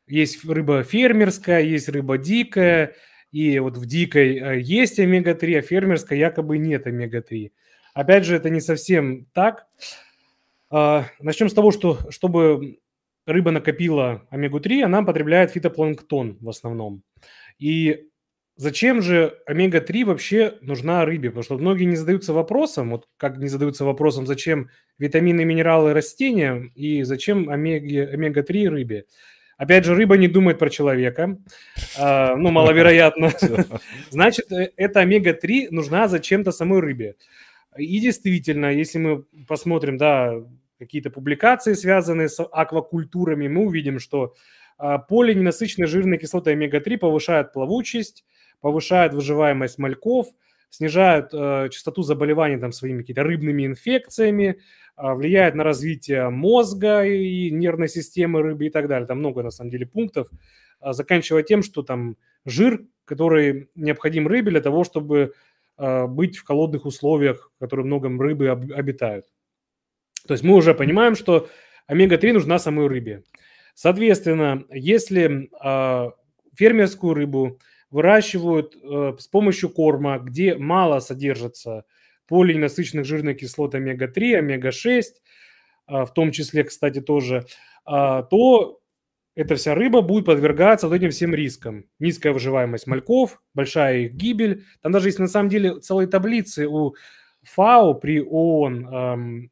Speaker 2: есть рыба фермерская, есть рыба дикая, и вот в дикой э, есть омега-3, а фермерской якобы нет омега-3. Опять же, это не совсем так. А, начнем с того, что чтобы рыба накопила омегу-3, она потребляет фитопланктон в основном. И Зачем же омега-3 вообще нужна рыбе? Потому что многие не задаются вопросом, вот как не задаются вопросом, зачем витамины, минералы растениям и зачем омега-3 рыбе. Опять же, рыба не думает про человека, а, ну, <laughs> маловероятно. <laughs> <laughs> Значит, э, эта омега-3 нужна зачем-то самой рыбе. И действительно, если мы посмотрим, да, какие-то публикации, связанные с аквакультурами, мы увидим, что а, полиненасыщенные жирные кислоты омега-3 повышают плавучесть, повышают выживаемость мальков, снижают э, частоту заболеваний там своими какими-то рыбными инфекциями, э, влияет на развитие мозга и нервной системы рыбы и так далее. Там много, на самом деле, пунктов, э, заканчивая тем, что там жир, который необходим рыбе для того, чтобы э, быть в холодных условиях, в которых много рыбы об, обитают. То есть мы уже понимаем, что омега-3 нужна самой рыбе. Соответственно, если э, фермерскую рыбу выращивают э, с помощью корма, где мало содержится полиненасыщенных жирных кислот омега-3, омега-6, э, в том числе, кстати, тоже, э, то эта вся рыба будет подвергаться вот этим всем рискам. Низкая выживаемость мальков, большая их гибель. Там даже есть на самом деле целые таблицы у ФАО при ООН, эм,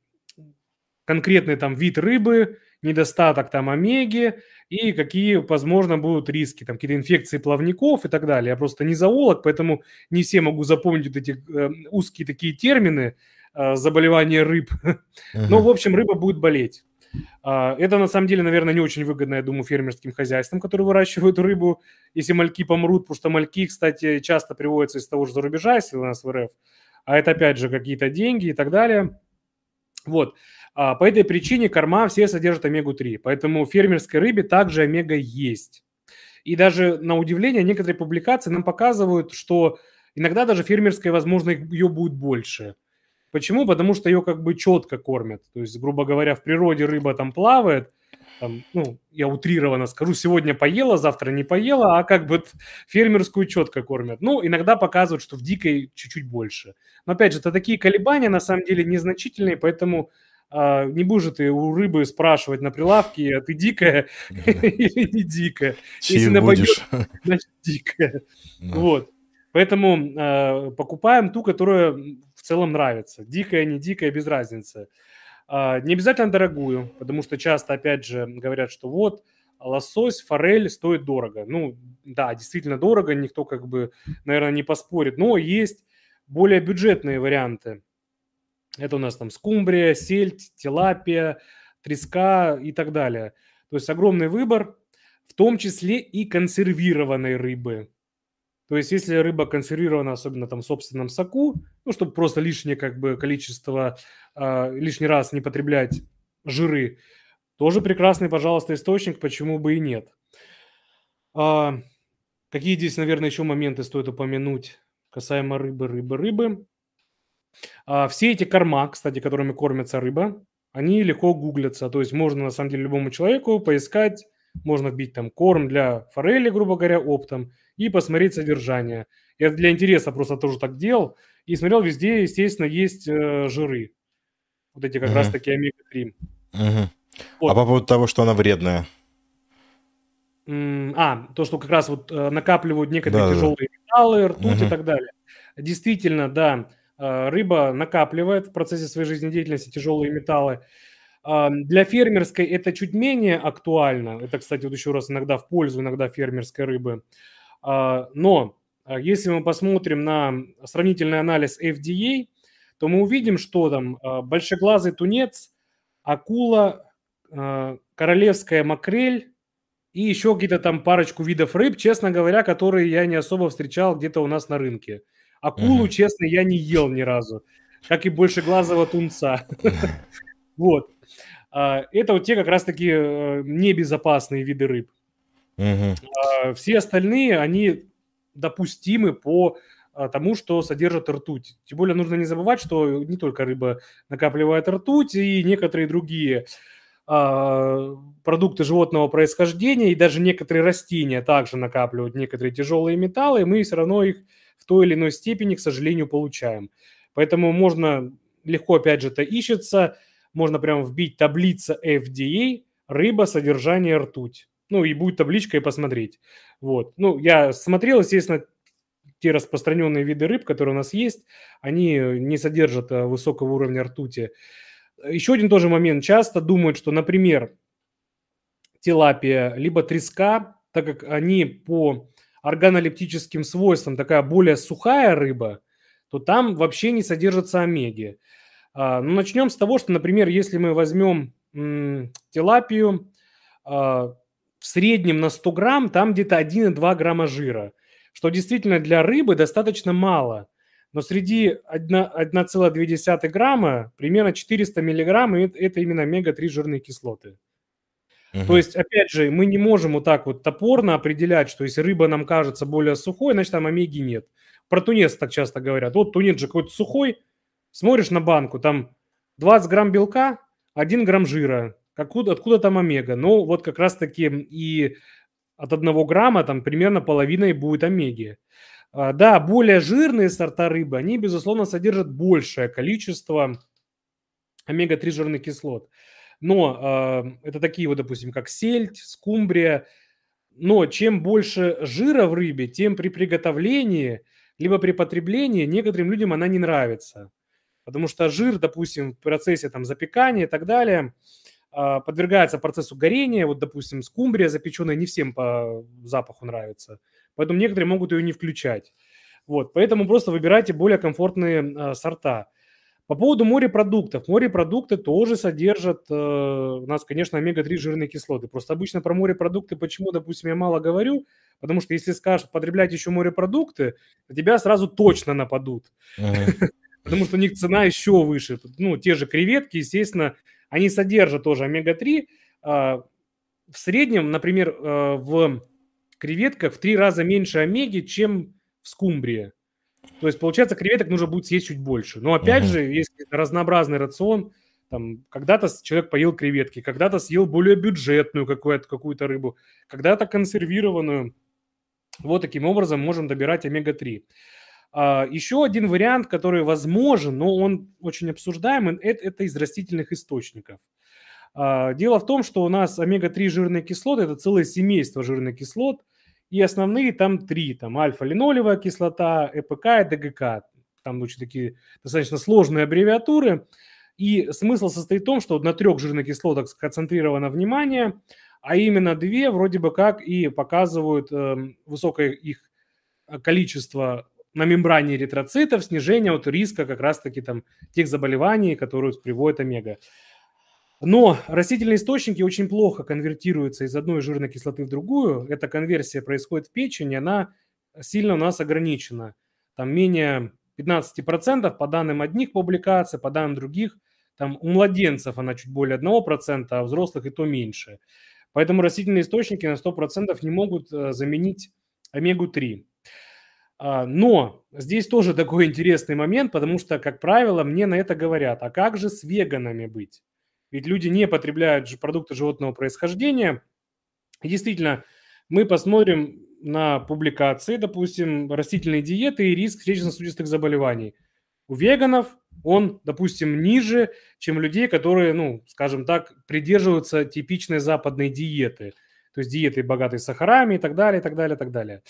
Speaker 2: конкретный там вид рыбы, недостаток там омеги и какие, возможно, будут риски, там какие-то инфекции плавников и так далее. Я просто не зоолог, поэтому не все могу запомнить вот эти э, узкие такие термины э, заболевания рыб. <laughs> Но, в общем, рыба будет болеть. Э, это, на самом деле, наверное, не очень выгодно, я думаю, фермерским хозяйствам, которые выращивают рыбу, если мальки помрут, потому что мальки, кстати, часто приводятся из того же зарубежа, если у нас в РФ, а это, опять же, какие-то деньги и так далее. Вот. А, по этой причине корма все содержат омегу-3, поэтому в фермерской рыбе также омега есть. И даже на удивление некоторые публикации нам показывают, что иногда даже фермерской, возможно, ее будет больше. Почему? Потому что ее как бы четко кормят. То есть, грубо говоря, в природе рыба там плавает, там, ну, я утрированно скажу, сегодня поела, завтра не поела, а как бы фермерскую четко кормят. Ну, иногда показывают, что в дикой чуть-чуть больше. Но опять же, это такие колебания на самом деле незначительные, поэтому а, не будешь же ты у рыбы спрашивать на прилавке, а ты дикая <laughs> или не дикая.
Speaker 1: Если нападешь, <laughs>
Speaker 2: значит дикая. Вот. Поэтому э, покупаем ту, которая в целом нравится. Дикая, не дикая, без разницы. Э, не обязательно дорогую, потому что часто, опять же, говорят, что вот лосось, форель стоит дорого. Ну, да, действительно дорого, никто как бы, наверное, не поспорит. Но есть более бюджетные варианты. Это у нас там скумбрия, сельдь, тилапия, треска и так далее. То есть огромный выбор, в том числе и консервированной рыбы. То есть если рыба консервирована, особенно там в собственном соку, ну, чтобы просто лишнее как бы количество, э, лишний раз не потреблять жиры, тоже прекрасный, пожалуйста, источник, почему бы и нет. А, какие здесь, наверное, еще моменты стоит упомянуть касаемо рыбы, рыбы, рыбы? А, все эти корма, кстати, которыми кормится рыба, они легко гуглятся. То есть можно, на самом деле, любому человеку поискать, можно вбить там корм для форели, грубо говоря, оптом, и посмотреть содержание. Я для интереса просто тоже так делал. И смотрел везде, естественно, есть э, жиры. Вот эти как угу. раз таки омега-3.
Speaker 1: Угу. Вот. А по поводу того, что она вредная?
Speaker 2: А, то, что как раз вот э, накапливают некоторые да, тяжелые да. металлы, ртуть угу. и так далее. Действительно, да, рыба накапливает в процессе своей жизнедеятельности тяжелые металлы. Для фермерской это чуть менее актуально. Это, кстати, вот еще раз иногда в пользу, иногда фермерской рыбы. А, но а, если мы посмотрим на сравнительный анализ FDA, то мы увидим, что там а, большеглазый тунец, акула, королевская макрель и еще какие-то там парочку видов рыб, честно говоря, которые я не особо встречал где-то у нас на рынке. Акулу, mm-hmm. честно, я не ел ни разу, как и большеглазого тунца. <laughs> Вот. Это вот те как раз-таки э, небезопасные виды рыб. Угу. Все остальные, они допустимы по а, тому, что содержит ртуть. Тем более нужно не забывать, что не только рыба накапливает ртуть, и некоторые другие а, продукты животного происхождения, и даже некоторые растения также накапливают некоторые тяжелые металлы, и мы все равно их в той или иной степени, к сожалению, получаем. Поэтому можно легко, опять же, это ищется, можно прямо вбить таблица FDA, рыба, содержание ртуть ну, и будет табличка и посмотреть. Вот. Ну, я смотрел, естественно, те распространенные виды рыб, которые у нас есть, они не содержат э, высокого уровня ртути. Еще один тоже момент. Часто думают, что, например, тилапия, либо треска, так как они по органолептическим свойствам такая более сухая рыба, то там вообще не содержатся омеги. А, ну, начнем с того, что, например, если мы возьмем тилапию, а, в среднем на 100 грамм там где-то 1,2 грамма жира. что действительно для рыбы достаточно мало. Но среди 1,2 грамма примерно 400 миллиграмм – это именно омега-3 жирные кислоты. Угу. То есть, опять же, мы не можем вот так вот топорно определять, что если рыба нам кажется более сухой, значит там омеги нет. Про тунец так часто говорят. Вот тунец же какой-то сухой, смотришь на банку, там 20 грамм белка, 1 грамм жира. Откуда, откуда там омега? Ну, вот как раз-таки и от 1 грамма там примерно половиной будет омеги. А, да, более жирные сорта рыбы, они, безусловно, содержат большее количество омега-3 жирных кислот. Но э, это такие вот, допустим, как сельдь, скумбрия. Но чем больше жира в рыбе, тем при приготовлении, либо при потреблении некоторым людям она не нравится. Потому что жир, допустим, в процессе там запекания и так далее, э, подвергается процессу горения. Вот, допустим, скумбрия запеченная не всем по запаху нравится. Поэтому некоторые могут ее не включать. Вот, поэтому просто выбирайте более комфортные э, сорта. По поводу морепродуктов. Морепродукты тоже содержат э, у нас, конечно, омега-3 жирные кислоты. Просто обычно про морепродукты почему, допустим, я мало говорю, потому что если скажешь потреблять еще морепродукты, то тебя сразу точно нападут. <laughs> Потому что у них цена еще выше. Ну, те же креветки, естественно, они содержат тоже омега-3. А, в среднем, например, э, в креветках в три раза меньше омеги, чем в скумбрии. То есть, получается, креветок нужно будет съесть чуть больше. Но опять угу. же, если разнообразный рацион, там, когда-то человек поел креветки, когда-то съел более бюджетную какую-то, какую-то рыбу, когда-то консервированную. Вот таким образом можем добирать омега-3. А, еще один вариант, который возможен, но он очень обсуждаемый, это, это из растительных источников. А, дело в том, что у нас омега-3 жирные кислоты – это целое семейство жирных кислот – и основные там три. Там альфа-линолевая кислота, ЭПК и ДГК. Там очень такие достаточно сложные аббревиатуры. И смысл состоит в том, что на трех жирных кислотах сконцентрировано внимание, а именно две вроде бы как и показывают э, высокое их количество на мембране эритроцитов, снижение вот риска как раз-таки там тех заболеваний, которые приводят омега. Но растительные источники очень плохо конвертируются из одной жирной кислоты в другую. Эта конверсия происходит в печени, она сильно у нас ограничена. Там менее 15% по данным одних публикаций, по данным других. Там у младенцев она чуть более 1%, а у взрослых и то меньше. Поэтому растительные источники на 100% не могут э, заменить омегу-3. А, но здесь тоже <laughs> такой интересный момент, потому что, как правило, мне на это говорят, а как же с веганами быть? Ведь люди не потребляют продукты животного происхождения. И действительно, мы посмотрим на публикации, допустим, растительной диеты и риск сердечно-сосудистых заболеваний. У веганов он, допустим, ниже, чем у людей, которые, ну, скажем так, придерживаются типичной западной диеты. То есть диеты богатой сахарами и так далее, и так далее, и так далее.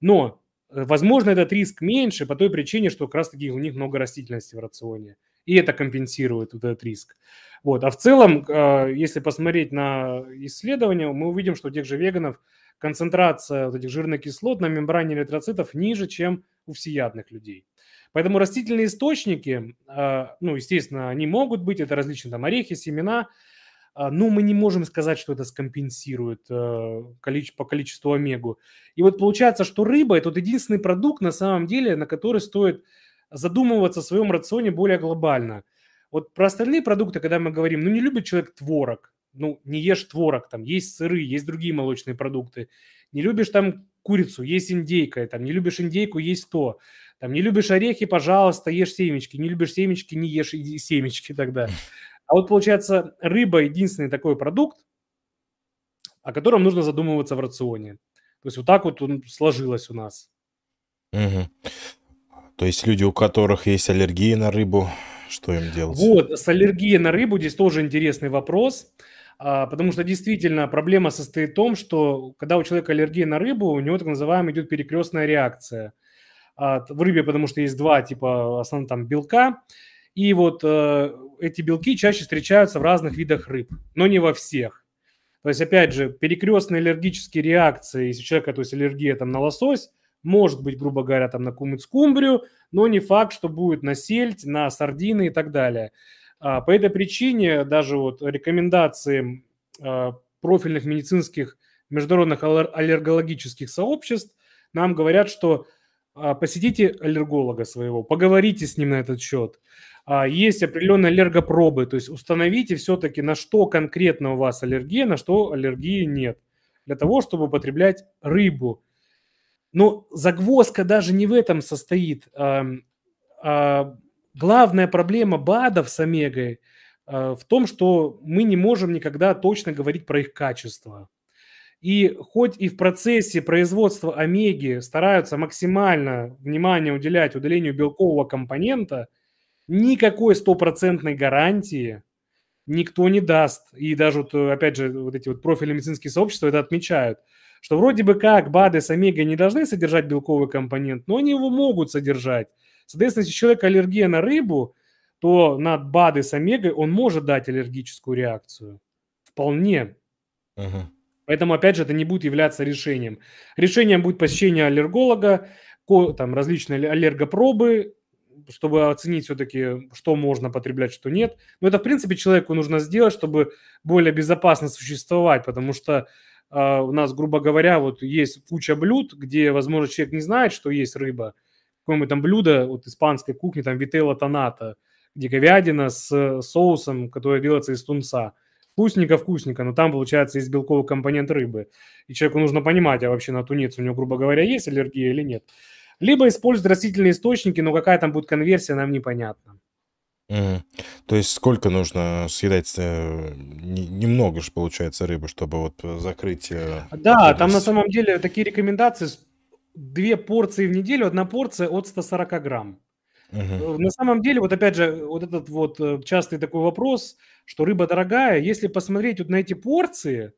Speaker 2: Но, э, возможно, этот риск меньше по той причине, что как раз-таки у них много растительности в рационе. И это компенсирует вот этот риск. Вот. А в целом, а, если посмотреть на исследования, мы увидим, что у тех же веганов концентрация вот этих жирных кислот на мембране эритроцитов ниже, чем у всеядных людей. Поэтому растительные источники, а, ну, естественно, они могут быть, это различные там орехи, семена, а, но мы не можем сказать, что это скомпенсирует по количеству омегу. И вот получается, что рыба – это вот единственный продукт, на самом деле, на который стоит задумываться в своем рационе более глобально – вот про остальные продукты, когда мы говорим, ну не любит человек творог, ну не ешь творог, там есть сыры, есть другие молочные продукты. Не любишь там курицу, есть индейка, там не любишь индейку, есть то. Там не любишь орехи, пожалуйста, ешь семечки. Не любишь семечки, не ешь семечки тогда. <laughs> А вот получается, рыба единственный такой продукт, о котором нужно задумываться в рационе. То есть вот так вот он сложилось у нас.
Speaker 1: Угу. То есть люди, у которых есть аллергия на рыбу, что им делать?
Speaker 2: Вот, с аллергией на рыбу здесь тоже интересный вопрос. А, потому что действительно проблема состоит в том, что когда у человека аллергия на рыбу, у него так называемая идет перекрестная реакция. А, в рыбе, потому что есть два типа основных там белка, и вот э, эти белки чаще встречаются в разных видах рыб, но не во всех. То есть, опять же, перекрестные аллергические реакции, если у человека, то есть аллергия там на лосось, может быть, грубо говоря, там на кумыц скумбрию, но не факт, что будет на сельдь, на сардины и так далее. А, по этой причине даже вот рекомендации а, профильных медицинских международных аллергологических сообществ нам говорят, что а, посетите аллерголога своего, поговорите с ним на этот счет. Есть определенные аллергопробы, то есть установите все-таки, на что конкретно у вас аллергия, на что аллергии нет, для того, чтобы употреблять рыбу. Но загвоздка даже не в этом состоит. Главная проблема БАДов с омегой в том, что мы не можем никогда точно говорить про их качество. И хоть и в процессе производства омеги стараются максимально внимание уделять удалению белкового компонента, никакой стопроцентной гарантии никто не даст. И даже, вот, опять же, вот эти вот профильные медицинские сообщества это отмечают, что вроде бы как БАДы с омегой не должны содержать белковый компонент, но они его могут содержать. Соответственно, если у человека аллергия на рыбу, то на БАДы с омегой он может дать аллергическую реакцию. Вполне. Uh-huh. Поэтому, опять же, это не будет являться решением. Решением будет посещение аллерголога, там различные аллергопробы, чтобы оценить все-таки, что можно потреблять, что нет. Но это, в принципе, человеку нужно сделать, чтобы более безопасно существовать, потому что э, у нас, грубо говоря, вот есть куча блюд, где, возможно, человек не знает, что есть рыба. Какое-нибудь там блюдо вот испанской кухни, там вителла тоната, где говядина с соусом, который делается из тунца – вкусненько-вкусненько, но там, получается, есть белковый компонент рыбы. И человеку нужно понимать, а вообще на тунец у него, грубо говоря, есть аллергия или нет. Либо использовать растительные источники, но какая там будет конверсия, нам непонятно.
Speaker 1: Mm. То есть сколько нужно съедать? Э, немного же получается рыбы, чтобы вот закрыть... Э,
Speaker 2: да, там на самом деле такие рекомендации. Две порции в неделю, одна порция от 140 грамм. Угу. На самом деле, вот опять же, вот этот вот э, частый такой вопрос, что рыба дорогая, если посмотреть вот на эти порции,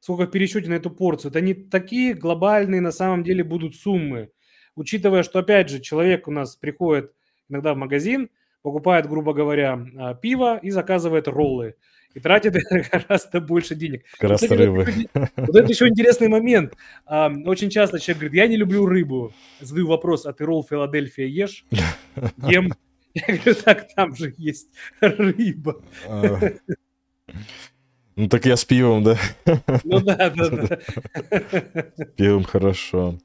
Speaker 2: сколько в пересчете на эту порцию, это не такие глобальные на самом деле будут суммы. Учитывая, что, опять же, человек у нас приходит иногда в магазин, покупает, грубо говоря, а, пиво и заказывает роллы и тратит <laughs> гораздо больше денег.
Speaker 1: Вот, рыбы. <laughs>
Speaker 2: Вот это еще интересный момент. Очень часто человек говорит, я не люблю рыбу. Задаю вопрос, а ты ролл Филадельфия ешь? <laughs> Ем. Я говорю, так, там же есть рыба. А.
Speaker 1: Ну так я с пивом, да?
Speaker 2: Ну да, да, да.
Speaker 1: Пивом хорошо.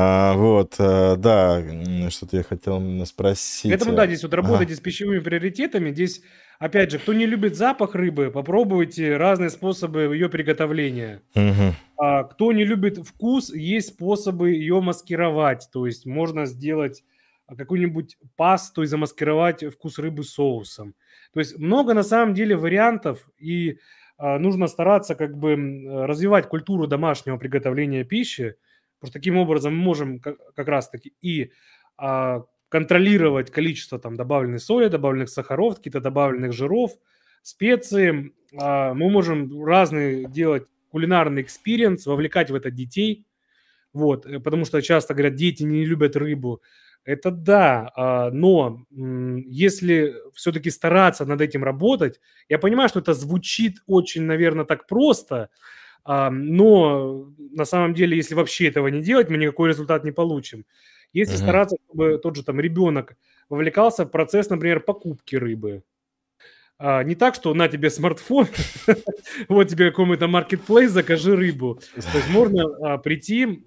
Speaker 1: А, вот, а, да, что-то я хотел спросить.
Speaker 2: Поэтому, да, здесь вот работайте ага. с пищевыми приоритетами. Здесь Опять же, кто не любит запах рыбы, попробуйте разные способы ее приготовления.
Speaker 1: Угу.
Speaker 2: А, кто не любит вкус, есть способы ее маскировать. То есть можно сделать какую-нибудь пасту и замаскировать вкус рыбы соусом. То есть много на самом деле вариантов, и а, нужно стараться как бы развивать культуру домашнего приготовления пищи, потому что таким образом мы можем как, как раз-таки и а, контролировать количество там добавленной сои, добавленных сахаров, каких-то добавленных жиров, специи. А, мы можем разные делать кулинарный experience, вовлекать в это детей. Вот, э, потому что часто говорят, дети не любят рыбу. Это да, а, но если все-таки стараться над этим работать, я понимаю, что это звучит очень, наверное, так просто, но на самом деле, если вообще этого не делать, мы никакой результат не получим. Если угу. стараться, чтобы тот же там ребенок вовлекался в процесс, например, покупки рыбы. А, не так, что на тебе смартфон, <laughs> вот тебе какой-то маркетплейс, закажи рыбу. То есть можно а, прийти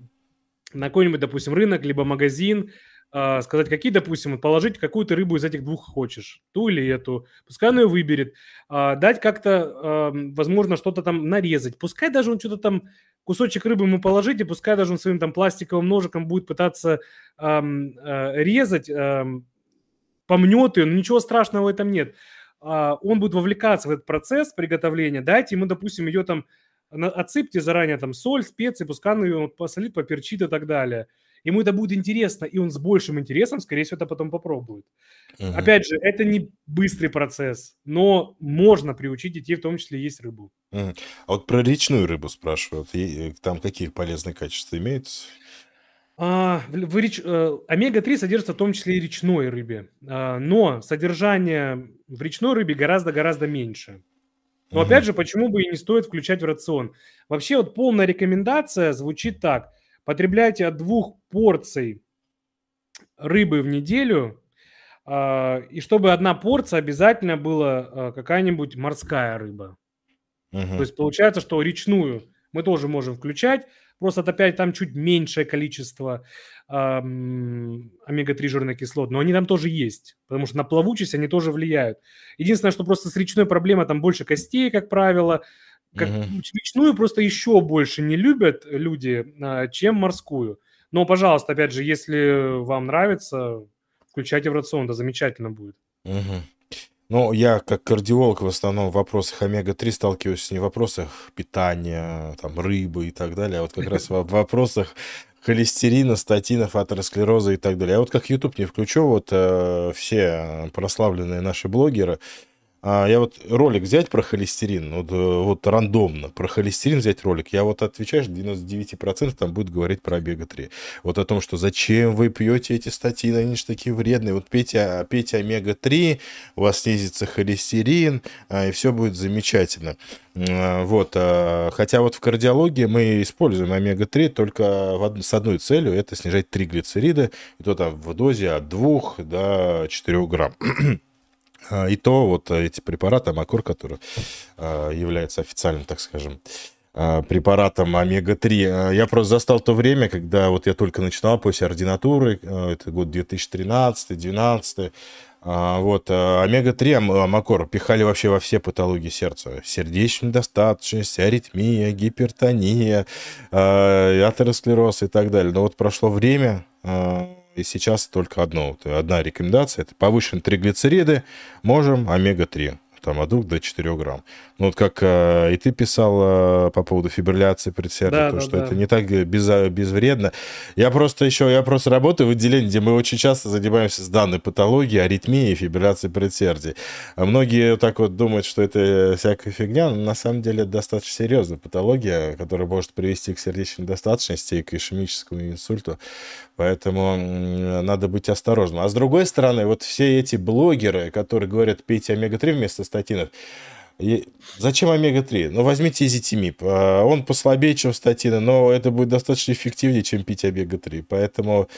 Speaker 2: на какой-нибудь, допустим, рынок, либо магазин, а, сказать, какие, допустим, положить какую то рыбу из этих двух хочешь, ту или эту, пускай он ее выберет, а, дать как-то, возможно, что-то там нарезать, пускай даже он что-то там, кусочек рыбы ему положите, пускай даже он своим там пластиковым ножиком будет пытаться а, резать, а, помнет ее, но ничего страшного в этом нет. Он будет вовлекаться в этот процесс приготовления, дайте ему, допустим, ее там, отсыпьте заранее там соль, специи, пускай он ее посолит, поперчит и так далее – ему это будет интересно, и он с большим интересом, скорее всего, это потом попробует. Угу. Опять же, это не быстрый процесс, но можно приучить детей, в том числе есть рыбу.
Speaker 1: Угу. А вот про речную рыбу спрашивают. Э, там какие полезные качества имеются?
Speaker 2: А, в, реч... Э, омега-3 содержится в том числе и речной рыбе, а, но содержание в речной рыбе гораздо-гораздо меньше. Но угу. опять же, почему бы и не стоит включать в рацион? Вообще вот полная рекомендация звучит так – Потребляйте от двух порций рыбы в неделю, а, и чтобы одна порция обязательно была а, какая-нибудь морская рыба. Угу. То есть получается, что речную мы тоже можем включать. Просто опять там чуть меньшее количество эм, омега-3 жирных кислот, но они там тоже есть, потому что на плавучесть они тоже влияют. Единственное, что просто с речной проблема, там больше костей, как правило, как угу. речную просто еще больше не любят люди, э, чем морскую. Но, пожалуйста, опять же, если вам нравится, включайте в рацион, да замечательно будет.
Speaker 1: Угу. Ну, я как кардиолог в основном в вопросах омега-3 сталкиваюсь не в вопросах питания, там, рыбы и так далее, а вот как раз в вопросах холестерина, статинов, атеросклероза и так далее. Я вот как YouTube не включу, вот э, все прославленные наши блогеры, а я вот ролик взять про холестерин, вот, э, вот рандомно, про холестерин взять ролик, я вот отвечаю, 99% там будет говорить про омега-3. Вот о том, что зачем вы пьете эти статины, они же такие вредные. Вот пейте, пейте омега-3, у вас снизится холестерин, а, и все будет замечательно. А, вот, хотя вот в кардиологии мы используем омега-3 только с одной целью, это снижать триглицериды, и то там в дозе от 2 до 4 грамм. А, и то вот эти препараты, Амакор, который а, является официальным, так скажем, а, препаратом омега-3. Я просто застал то время, когда вот я только начинал после ординатуры, это год 2013-2012, вот, омега-3 амакор пихали вообще во все патологии сердца. Сердечная недостаточность, аритмия, гипертония, атеросклероз и так далее. Но вот прошло время, и сейчас только одно, одна рекомендация, это повышенные триглицериды, можем омега-3 там от 2 до 4 грамм. Ну, вот как э, и ты писал э, по поводу фибрилляции предсердия, да, то, да, что да. это не так без, безвредно. Я просто еще, я просто работаю в отделении, где мы очень часто занимаемся с данной патологией, аритмией фибрилляцией предсердий. А многие так вот думают, что это всякая фигня, но на самом деле это достаточно серьезная патология, которая может привести к сердечной недостаточности и к ишемическому инсульту. Поэтому надо быть осторожным. А с другой стороны, вот все эти блогеры, которые говорят, пейте омега-3 вместо статинов, зачем омега-3? Ну, возьмите изитимип. А, он послабее, чем статины, но это будет достаточно эффективнее, чем пить омега-3. Поэтому,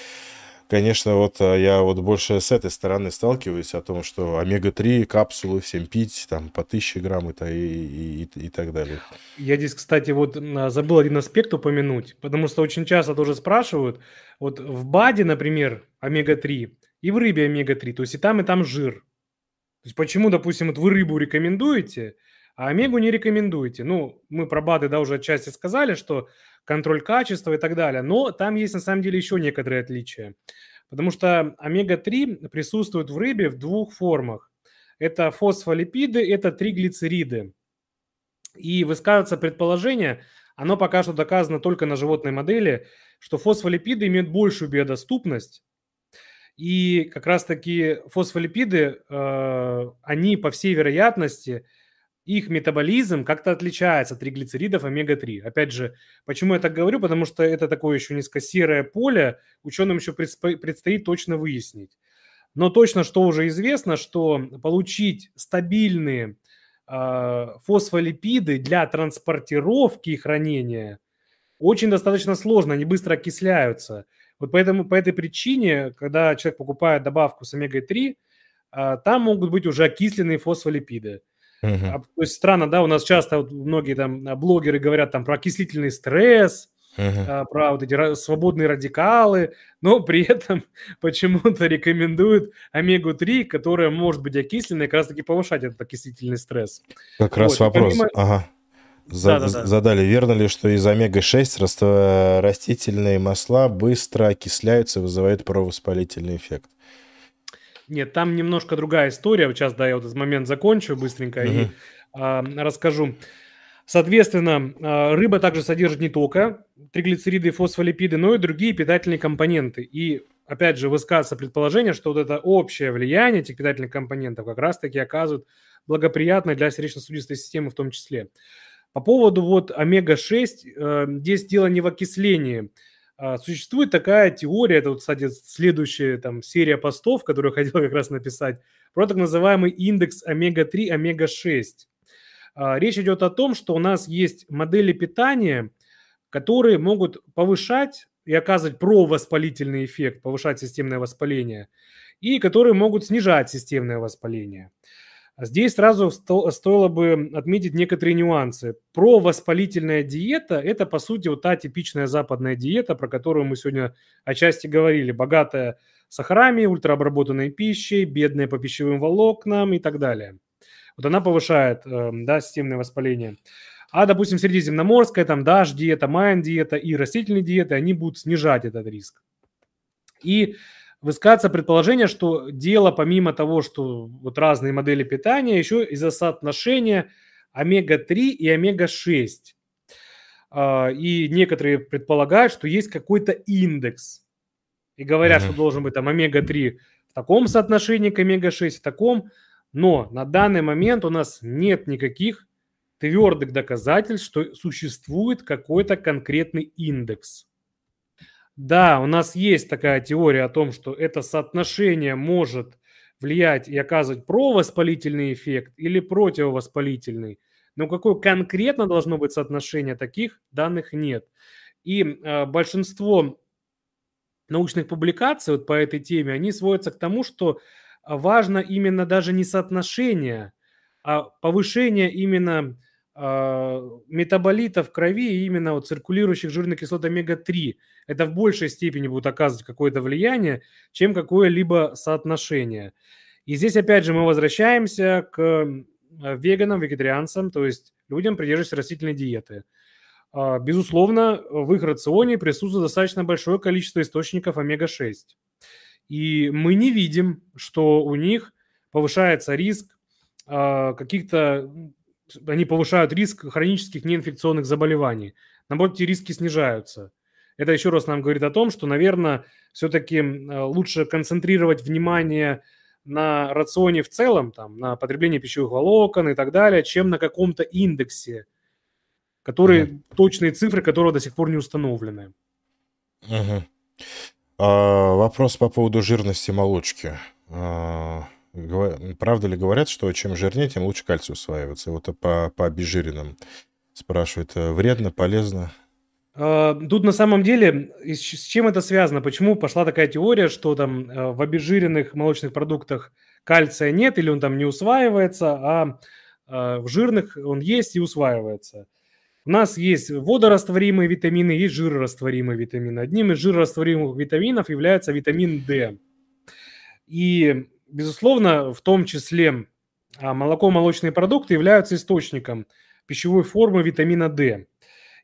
Speaker 1: конечно, вот а, я вот больше с этой стороны сталкиваюсь о том, что омега-3 капсулы всем пить, там, по 1000 грамм и, и, и, и так далее.
Speaker 2: Я здесь, кстати, вот забыл один аспект упомянуть, потому что очень часто тоже спрашивают, вот в БАДе, например, омега-3, и в рыбе омега-3, то есть и там, и там жир. То есть почему, допустим, вот вы рыбу рекомендуете, а омегу не рекомендуете? Ну, мы про БАДы, да, уже отчасти сказали, что контроль качества и так далее, но там есть на самом деле еще некоторые отличия. Потому что омега-3 присутствует в рыбе в двух формах. Это фосфолипиды, это триглицериды. И высказывается предположение, оно пока что доказано только на животной модели, что фосфолипиды имеют большую биодоступность, и как раз-таки фосфолипиды, э, они, по всей вероятности, их метаболизм как-то отличается от триглицеридов омега-3. Опять же, почему я так говорю? Потому что это такое еще низкосерое поле, ученым еще предстоит точно выяснить. Но точно, что уже известно, что получить стабильные э, фосфолипиды для транспортировки и хранения очень достаточно сложно, они быстро окисляются – вот поэтому, по этой причине, когда человек покупает добавку с омегой-3, а, там могут быть уже окисленные фосфолипиды. Uh-huh. То есть странно, да, у нас часто вот многие там а, блогеры говорят там про окислительный стресс, uh-huh. про вот эти свободные радикалы, но при этом <laughs> почему-то рекомендуют омегу-3, которая может быть окисленной, как раз-таки повышать этот окислительный стресс.
Speaker 1: Как раз вот. вопрос. Помимо... Ага. За, да, да, да. Задали, верно ли, что из омега-6 растительные масла быстро окисляются, вызывают провоспалительный эффект?
Speaker 2: Нет, там немножко другая история. Сейчас, да, я вот этот момент закончу быстренько угу. и а, расскажу. Соответственно, а, рыба также содержит не только триглицериды и фосфолипиды, но и другие питательные компоненты. И, опять же, высказывается предположение, что вот это общее влияние этих питательных компонентов как раз-таки оказывает благоприятное для сердечно-сосудистой системы в том числе. По поводу вот омега-6, э, здесь дело не в окислении. А, существует такая теория, это вот, кстати, следующая там серия постов, которую я <laughs> хотел как раз написать, про так называемый индекс омега-3, омега-6. А, речь идет о том, что у нас есть модели питания, которые могут повышать и оказывать провоспалительный эффект, повышать системное воспаление, и которые могут снижать системное воспаление. Здесь сразу стоило бы отметить некоторые нюансы. Про воспалительная диета – это, по сути, вот та типичная западная диета, про которую мы сегодня отчасти говорили. Богатая сахарами, ультраобработанной пищей, бедная по пищевым волокнам и так далее. Вот она повышает эм, да, системное воспаление. А, допустим, средиземноморская, там, даш диета, майен диета и растительные диеты, они будут снижать этот риск. И высказывается предположение, что дело помимо того, что вот разные модели питания, еще из-за соотношения омега-3 и омега-6. А, и некоторые предполагают, что есть какой-то индекс. И говорят, mm-hmm. что должен быть там омега-3 в таком соотношении к омега-6, в таком. Но на данный момент у нас нет никаких твердых доказательств, что существует какой-то конкретный индекс. Да, у нас есть такая теория о том, что это соотношение может влиять и оказывать провоспалительный эффект или противовоспалительный. Но какое конкретно должно быть соотношение, таких данных нет. И э, большинство научных публикаций вот по этой теме, они сводятся к тому, что важно именно даже не соотношение, а повышение именно э, метаболитов в крови, именно вот циркулирующих жирных кислот омега-3 это в большей степени будет оказывать какое-то влияние, чем какое-либо соотношение. И здесь опять же мы возвращаемся к э, веганам, вегетарианцам, то есть людям, придерживающимся растительной диеты. А, безусловно, в их рационе присутствует достаточно большое количество источников омега-6. И мы не видим, что у них повышается риск а, каких-то, они повышают риск хронических неинфекционных заболеваний. Наоборот, эти риски снижаются. Это еще раз нам говорит о том, что, наверное, все-таки лучше концентрировать внимание на рационе в целом, там, на потреблении пищевых волокон и так далее, чем на каком-то индексе, который, mm точные цифры которого до сих пор не установлены.
Speaker 1: Угу. А, вопрос по поводу жирности молочки. А, правда ли говорят, что чем жирнее, тем лучше кальций усваивается? Вот по, по обезжиренным спрашивают. Э, вредно, полезно?
Speaker 2: А, тут на самом деле с чем это связано? Почему пошла такая теория, что там э, в обезжиренных молочных продуктах кальция нет или он там не усваивается, а, а в жирных он есть и усваивается? У нас есть водорастворимые витамины, есть жирорастворимые витамины. Одним из жирорастворимых витаминов является витамин D. И, безусловно, в том числе а, молоко-молочные продукты являются источником пищевой формы витамина D.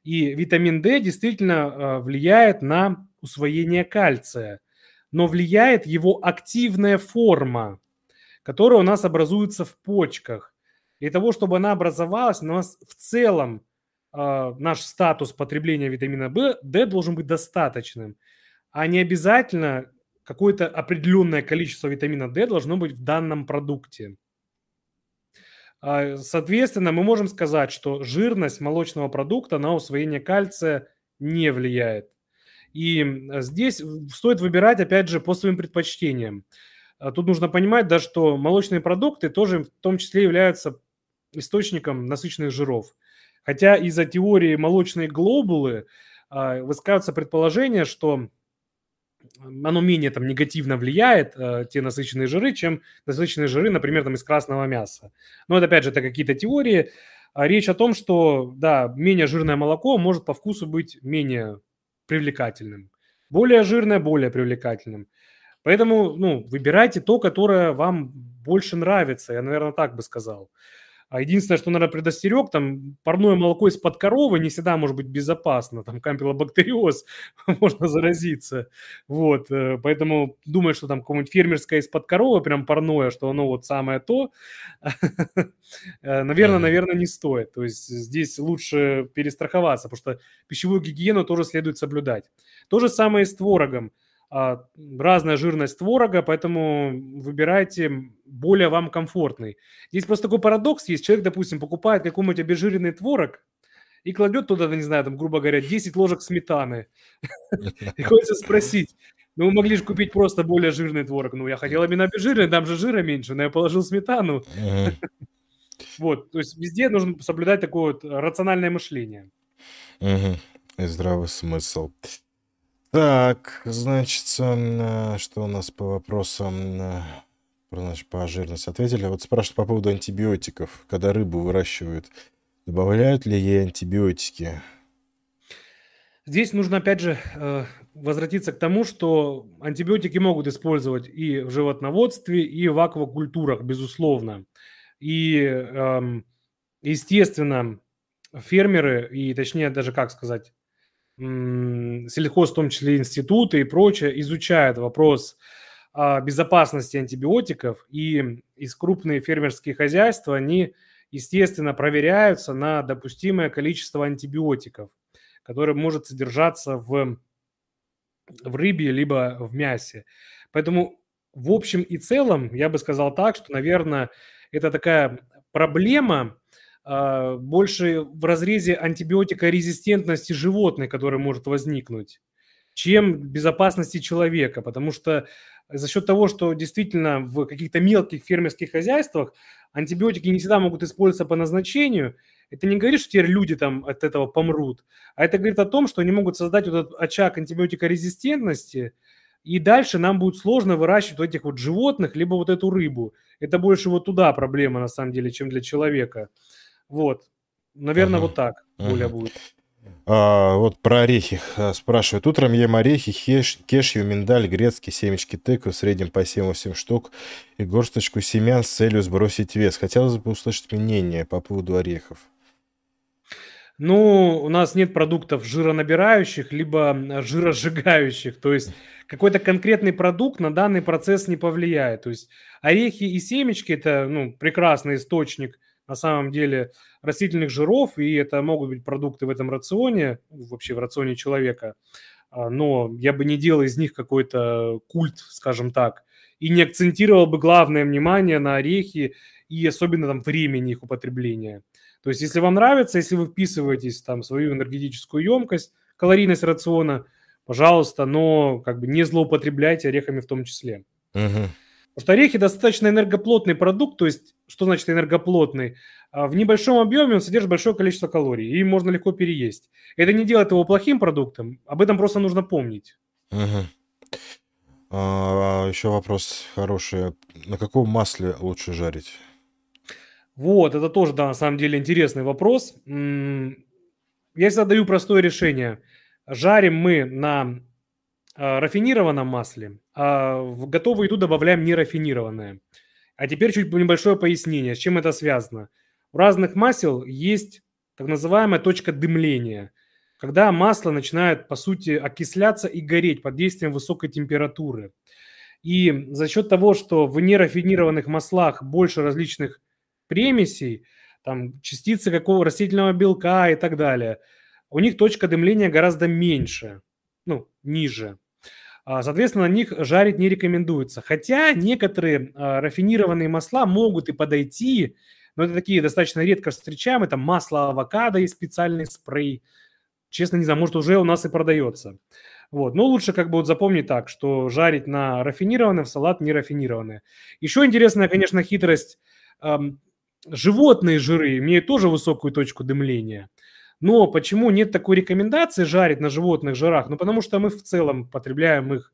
Speaker 2: И витамин D действительно а, влияет на усвоение кальция, но влияет его активная форма, которая у нас образуется в почках. Для того, чтобы она образовалась, у нас в целом э, наш статус потребления витамина D должен быть достаточным, а не обязательно какое-то определенное количество витамина D должно быть в данном продукте. А, соответственно, мы можем сказать, что жирность молочного продукта на усвоение кальция не влияет. И здесь стоит выбирать, опять же, по своим предпочтениям. А, тут нужно понимать, да, что молочные продукты тоже в том числе являются источником насыщенных жиров. Хотя из-за теории молочной глобулы а, высказывается предположение, что оно менее там негативно влияет, э, те насыщенные жиры, чем насыщенные жиры, например, там из красного мяса. Но это, опять же, это какие-то теории. А речь о том, что, да, менее жирное молоко может по вкусу быть менее привлекательным. Более жирное, более привлекательным. Поэтому, ну, выбирайте то, которое вам больше нравится, я, наверное, так бы сказал. А единственное, что, наверное, предостерег, там парное молоко из-под коровы не всегда может быть безопасно. Там кампилобактериоз, <laughs> можно заразиться. Вот, э, поэтому думаю, что там какое-нибудь фермерское из-под коровы прям парное, что оно вот самое то, <laughs> э, наверное, наверное, не стоит. То есть здесь лучше перестраховаться, потому что пищевую гигиену тоже следует соблюдать. То же самое и с творогом. А, разная жирность творога, поэтому выбирайте более вам комфортный. Здесь просто такой парадокс есть. Человек, допустим, покупает какой-нибудь обезжиренный творог и кладет туда, не знаю, там, грубо говоря, 10 ложек сметаны. <laughs> И хочется спросить, ну, вы могли же купить просто более жирный творог. Ну, я хотел именно обезжиренный, там же жира меньше, но я положил сметану. <laughs> Вот, то есть везде нужно соблюдать такое вот рациональное мышление.
Speaker 1: И здравый смысл. Так, значит, что у нас по вопросам? Значит, по жирности ответили. Вот спрашивают по поводу антибиотиков. Когда рыбу выращивают, добавляют ли ей антибиотики?
Speaker 2: Здесь нужно, опять же, э, возвратиться к тому, что антибиотики могут использовать и в животноводстве, и в аквакультурах, безусловно. И, эм, естественно, фермеры, и точнее даже, как сказать, сельхоз, в том числе институты и прочее, изучают вопрос безопасности антибиотиков, и из крупные фермерские хозяйства, они, естественно, проверяются на допустимое количество антибиотиков, которое может содержаться в, в рыбе либо в мясе. Поэтому в общем и целом я бы сказал так, что, наверное, это такая проблема, а, больше в разрезе антибиотикорезистентности животных, которая может возникнуть, чем безопасности человека, потому что за счет того, что действительно в каких-то мелких фермерских хозяйствах антибиотики не всегда могут использоваться по назначению, это не говорит, что теперь люди там от этого помрут, а это говорит о том, что они могут создать вот этот очаг антибиотикорезистентности, и дальше нам будет сложно выращивать вот этих вот животных, либо вот эту рыбу. Это больше вот туда проблема на самом деле, чем для человека. Вот. Наверное, ага. вот так более будет.
Speaker 1: А, вот про орехи а, спрашивают. Утром ем орехи, хеш, кешью, миндаль, грецкие, семечки тыквы, в среднем по 7-8 штук и горсточку семян с целью сбросить вес. Хотелось бы услышать мнение по поводу орехов.
Speaker 2: Ну, у нас нет продуктов жиронабирающих, либо жиросжигающих. То есть какой-то конкретный продукт на данный процесс не повлияет. То есть орехи и семечки – это ну, прекрасный источник – на самом деле растительных жиров, и это могут быть продукты в этом рационе, вообще в рационе человека, а, но я бы не делал из них какой-то культ, скажем так, и не акцентировал бы главное внимание на орехи и особенно там времени их употребления. То есть, если вам нравится, если вы вписываетесь там свою энергетическую емкость, калорийность рациона, пожалуйста, но как бы не злоупотребляйте орехами в том числе. Uh-huh. Что орехи достаточно энергоплотный продукт, то есть, что значит энергоплотный? А, в небольшом объеме он содержит большое количество калорий, и можно легко переесть. Это не делает его плохим продуктом, об этом просто нужно помнить.
Speaker 1: Угу. А, еще вопрос хороший. На каком масле лучше жарить?
Speaker 2: Вот, это тоже, да, на самом деле интересный вопрос. Я всегда даю простое решение. Жарим мы на рафинированном масле, а в готовую еду добавляем нерафинированное. А теперь чуть небольшое пояснение, с чем это связано. У разных масел есть так называемая точка дымления, когда масло начинает, по сути, окисляться и гореть под действием высокой температуры. И за счет того, что в нерафинированных маслах больше различных примесей, там частицы какого растительного белка и так далее, у них точка дымления гораздо меньше, ну, ниже. А, соответственно, на них жарить не рекомендуется. Хотя некоторые а, рафинированные масла могут и подойти, но это такие достаточно редко встречаемые. Там масло авокадо есть специальный спрей. Честно, не знаю, может уже у нас и продается. Вот. Но лучше как бы вот запомнить так, что жарить на рафинированное в салат не рафинированное. Еще интересная, конечно, хитрость. Животные жиры имеют тоже высокую точку дымления. Но почему нет такой рекомендации жарить на животных жирах? Ну, потому что мы в целом потребляем их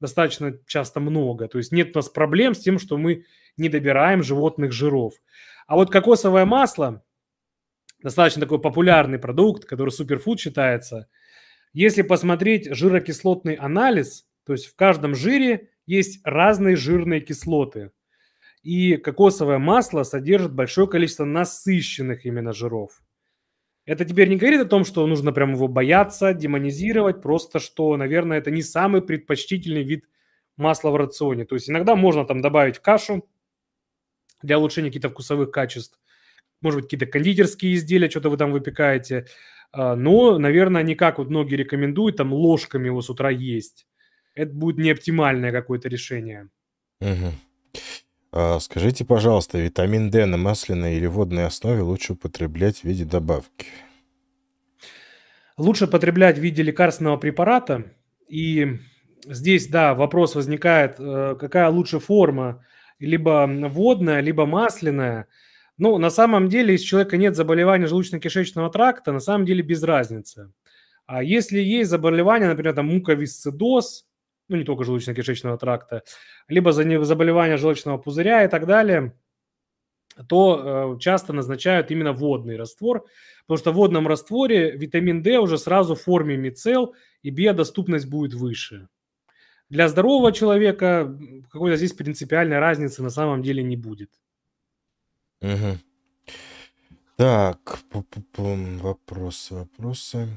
Speaker 2: достаточно часто много. То есть нет у нас проблем с тем, что мы не добираем животных жиров. А вот кокосовое масло, достаточно такой популярный продукт, который суперфуд считается. Если посмотреть жирокислотный анализ, то есть в каждом жире есть разные жирные кислоты. И кокосовое масло содержит большое количество насыщенных именно жиров. Это теперь не говорит о том, что нужно прям его бояться, демонизировать, просто что, наверное, это не самый предпочтительный вид масла в рационе. То есть иногда можно там добавить в кашу для улучшения каких-то вкусовых качеств, может быть, какие-то кондитерские изделия, что-то вы там выпекаете, а, но, наверное, не как вот многие рекомендуют, там ложками его с утра есть. Это будет не оптимальное какое-то решение.
Speaker 1: Угу. А скажите, пожалуйста, витамин D на масляной или водной основе лучше употреблять в виде добавки?
Speaker 2: Лучше потреблять в виде лекарственного препарата. И здесь, да, вопрос возникает, э, какая лучше форма, либо водная, либо масляная. Ну, на самом деле, если у человека нет заболевания желудочно-кишечного тракта, на самом деле без разницы. А если есть заболевание, например, там муковисцидоз, ну не только желудочно-кишечного тракта, либо за заболевания желчного пузыря и так далее, то э, часто назначают именно водный раствор, потому что в водном растворе витамин D уже сразу в форме мицел и биодоступность будет выше. Для здорового человека какой-то здесь принципиальной разницы на самом деле не будет.
Speaker 1: Угу. Так, вопросы, вопросы.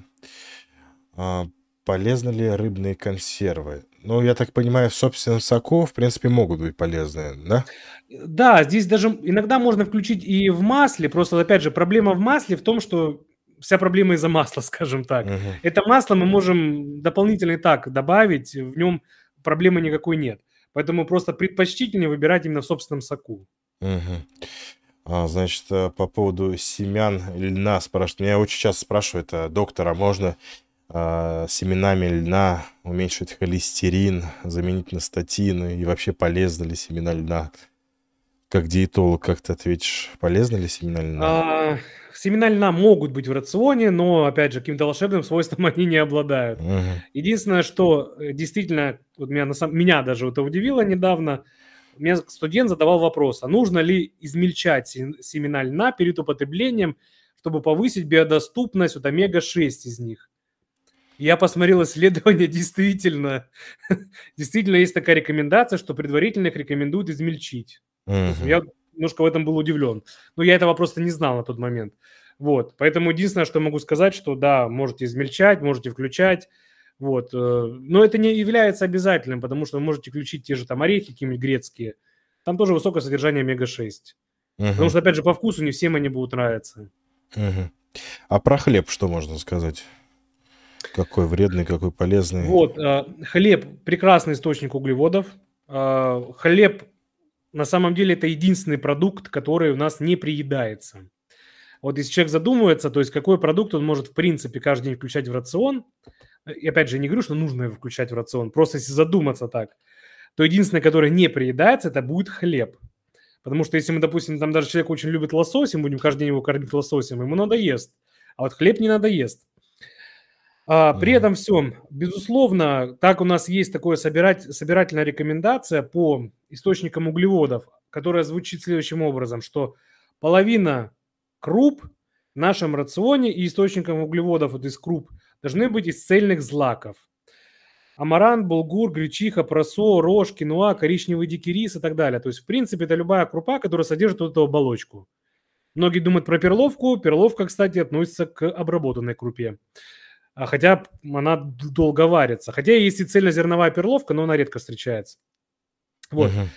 Speaker 1: А, полезны ли рыбные консервы? Ну, я так понимаю, в собственном соку, в принципе, могут быть полезны, да?
Speaker 2: Да, здесь даже иногда можно включить и в масле. Просто, опять же, проблема в масле в том, что вся проблема из-за масла, <laughs> скажем так.
Speaker 1: Угу.
Speaker 2: Это масло мы можем дополнительно и так добавить, в нем проблемы никакой нет. Поэтому просто предпочтительнее выбирать именно в собственном соку.
Speaker 1: Угу. А, значит, э, по поводу семян льна спрашивают. Меня очень часто спрашивают, а, доктор, а можно семенами льна уменьшить холестерин, заменить на статины? И вообще полезно ли семена льна? Как диетолог, как ты ответишь, полезно ли семена льна?
Speaker 2: А, семена льна могут быть в рационе, но, опять же, каким-то волшебным <laughs> свойством они не обладают.
Speaker 1: Угу.
Speaker 2: Единственное, что э, действительно, вот меня, на самом, меня даже это удивило недавно, мне студент задавал вопрос, а нужно ли измельчать семена льна перед употреблением, чтобы повысить биодоступность от омега-6 из них. Я посмотрел исследование, <laughs> действительно, действительно есть такая рекомендация, что предварительно их рекомендуют измельчить.
Speaker 1: Угу.
Speaker 2: Я немножко в этом был удивлен. Но я этого просто не знал на тот момент. Вот, поэтому единственное, что могу сказать, что да, можете измельчать, можете включать, вот. Э, но это не является обязательным, потому что вы можете включить те же там орехи какие-нибудь грецкие. Там тоже высокое содержание омега-6.
Speaker 1: Угу.
Speaker 2: Потому что, опять же, по вкусу не всем они будут нравиться.
Speaker 1: Угу. А про хлеб что можно сказать? Какой вредный, какой полезный?
Speaker 2: Вот, э, хлеб – прекрасный источник углеводов. Э, хлеб, на самом деле, это единственный продукт, который у нас не приедается. Вот если человек задумывается, то есть какой продукт он может, в принципе, каждый день включать в рацион, и опять же, не говорю, что нужно его включать в рацион, просто если задуматься так, то единственное, которое не приедается, это будет хлеб. Потому что если мы, допустим, там даже человек очень любит лосось, и мы будем каждый день его кормить лососем, ему надоест. А вот хлеб не надоест. А, при этом всем, безусловно, так у нас есть такое собирать, собирательная рекомендация по источникам углеводов, которая звучит следующим образом, что половина круп в нашем рационе и источником углеводов вот из круп должны быть из цельных злаков. Амарант, булгур, гречиха, просо, рожь, киноа, коричневый дикий рис и так далее. То есть, в принципе, это любая крупа, которая содержит вот эту оболочку. Многие думают про перловку. Перловка, кстати, относится к обработанной крупе. А хотя она долго варится. Хотя есть и цельнозерновая перловка, но она редко встречается. Вот. Угу.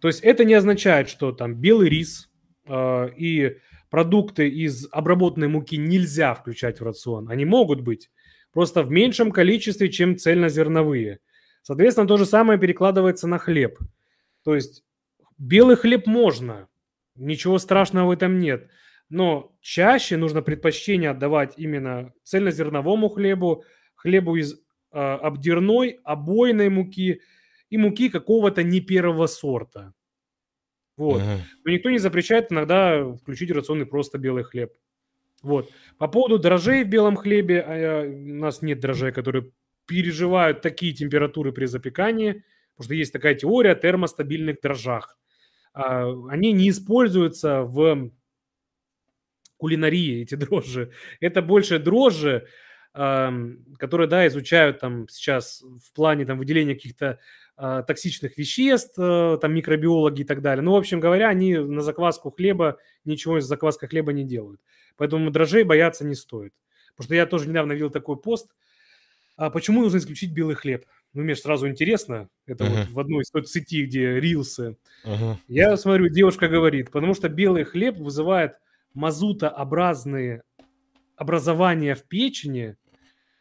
Speaker 2: То есть это не означает, что там белый рис э, и продукты из обработанной муки нельзя включать в рацион. Они могут быть, просто в меньшем количестве, чем цельнозерновые. Соответственно, то же самое перекладывается на хлеб. То есть белый хлеб можно, ничего страшного в этом нет. Но чаще нужно предпочтение отдавать именно цельнозерновому хлебу, хлебу из э, обдирной, обойной муки и муки какого-то не первого сорта. Вот.
Speaker 1: Мгм.
Speaker 2: Но никто не запрещает иногда включить в рацион и просто белый хлеб. Вот. По поводу дрожжей в белом хлебе, а, у нас нет дрожжей, которые переживают такие температуры при запекании, потому что есть такая теория о термостабильных дрожжах. А, Они не используются в кулинарии, эти <laughs> дрожжи. Это больше дрожжи, которые, да, изучают там сейчас в плане там выделения каких-то а, токсичных веществ, а, там микробиологи и так далее. Ну, в общем говоря, они на закваску хлеба ничего из закваска хлеба не делают. Поэтому дрожжей бояться не стоит. Потому что я тоже недавно видел такой пост. А почему нужно исключить белый хлеб? Ну, мне сразу интересно. Это uh-huh. вот в одной из соцсетей, где рилсы.
Speaker 1: Uh-huh.
Speaker 2: Я смотрю, девушка говорит, потому что белый хлеб вызывает мазутообразные образования в печени,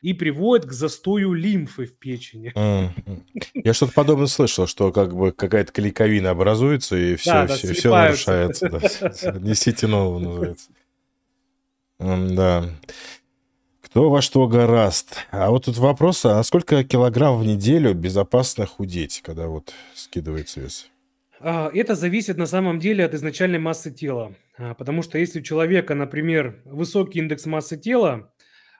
Speaker 2: и приводит к застою лимфы в печени.
Speaker 1: Я что-то подобное слышал, что как бы какая-то клейковина образуется, и все, да, все, да, все нарушается. Да. Несите нового называется. Да. Кто во что гораст. А вот тут вопрос, а сколько килограмм в неделю безопасно худеть, когда вот скидывается вес?
Speaker 2: А, это зависит на самом деле от изначальной массы тела. А, потому что если у человека, например, высокий индекс массы тела,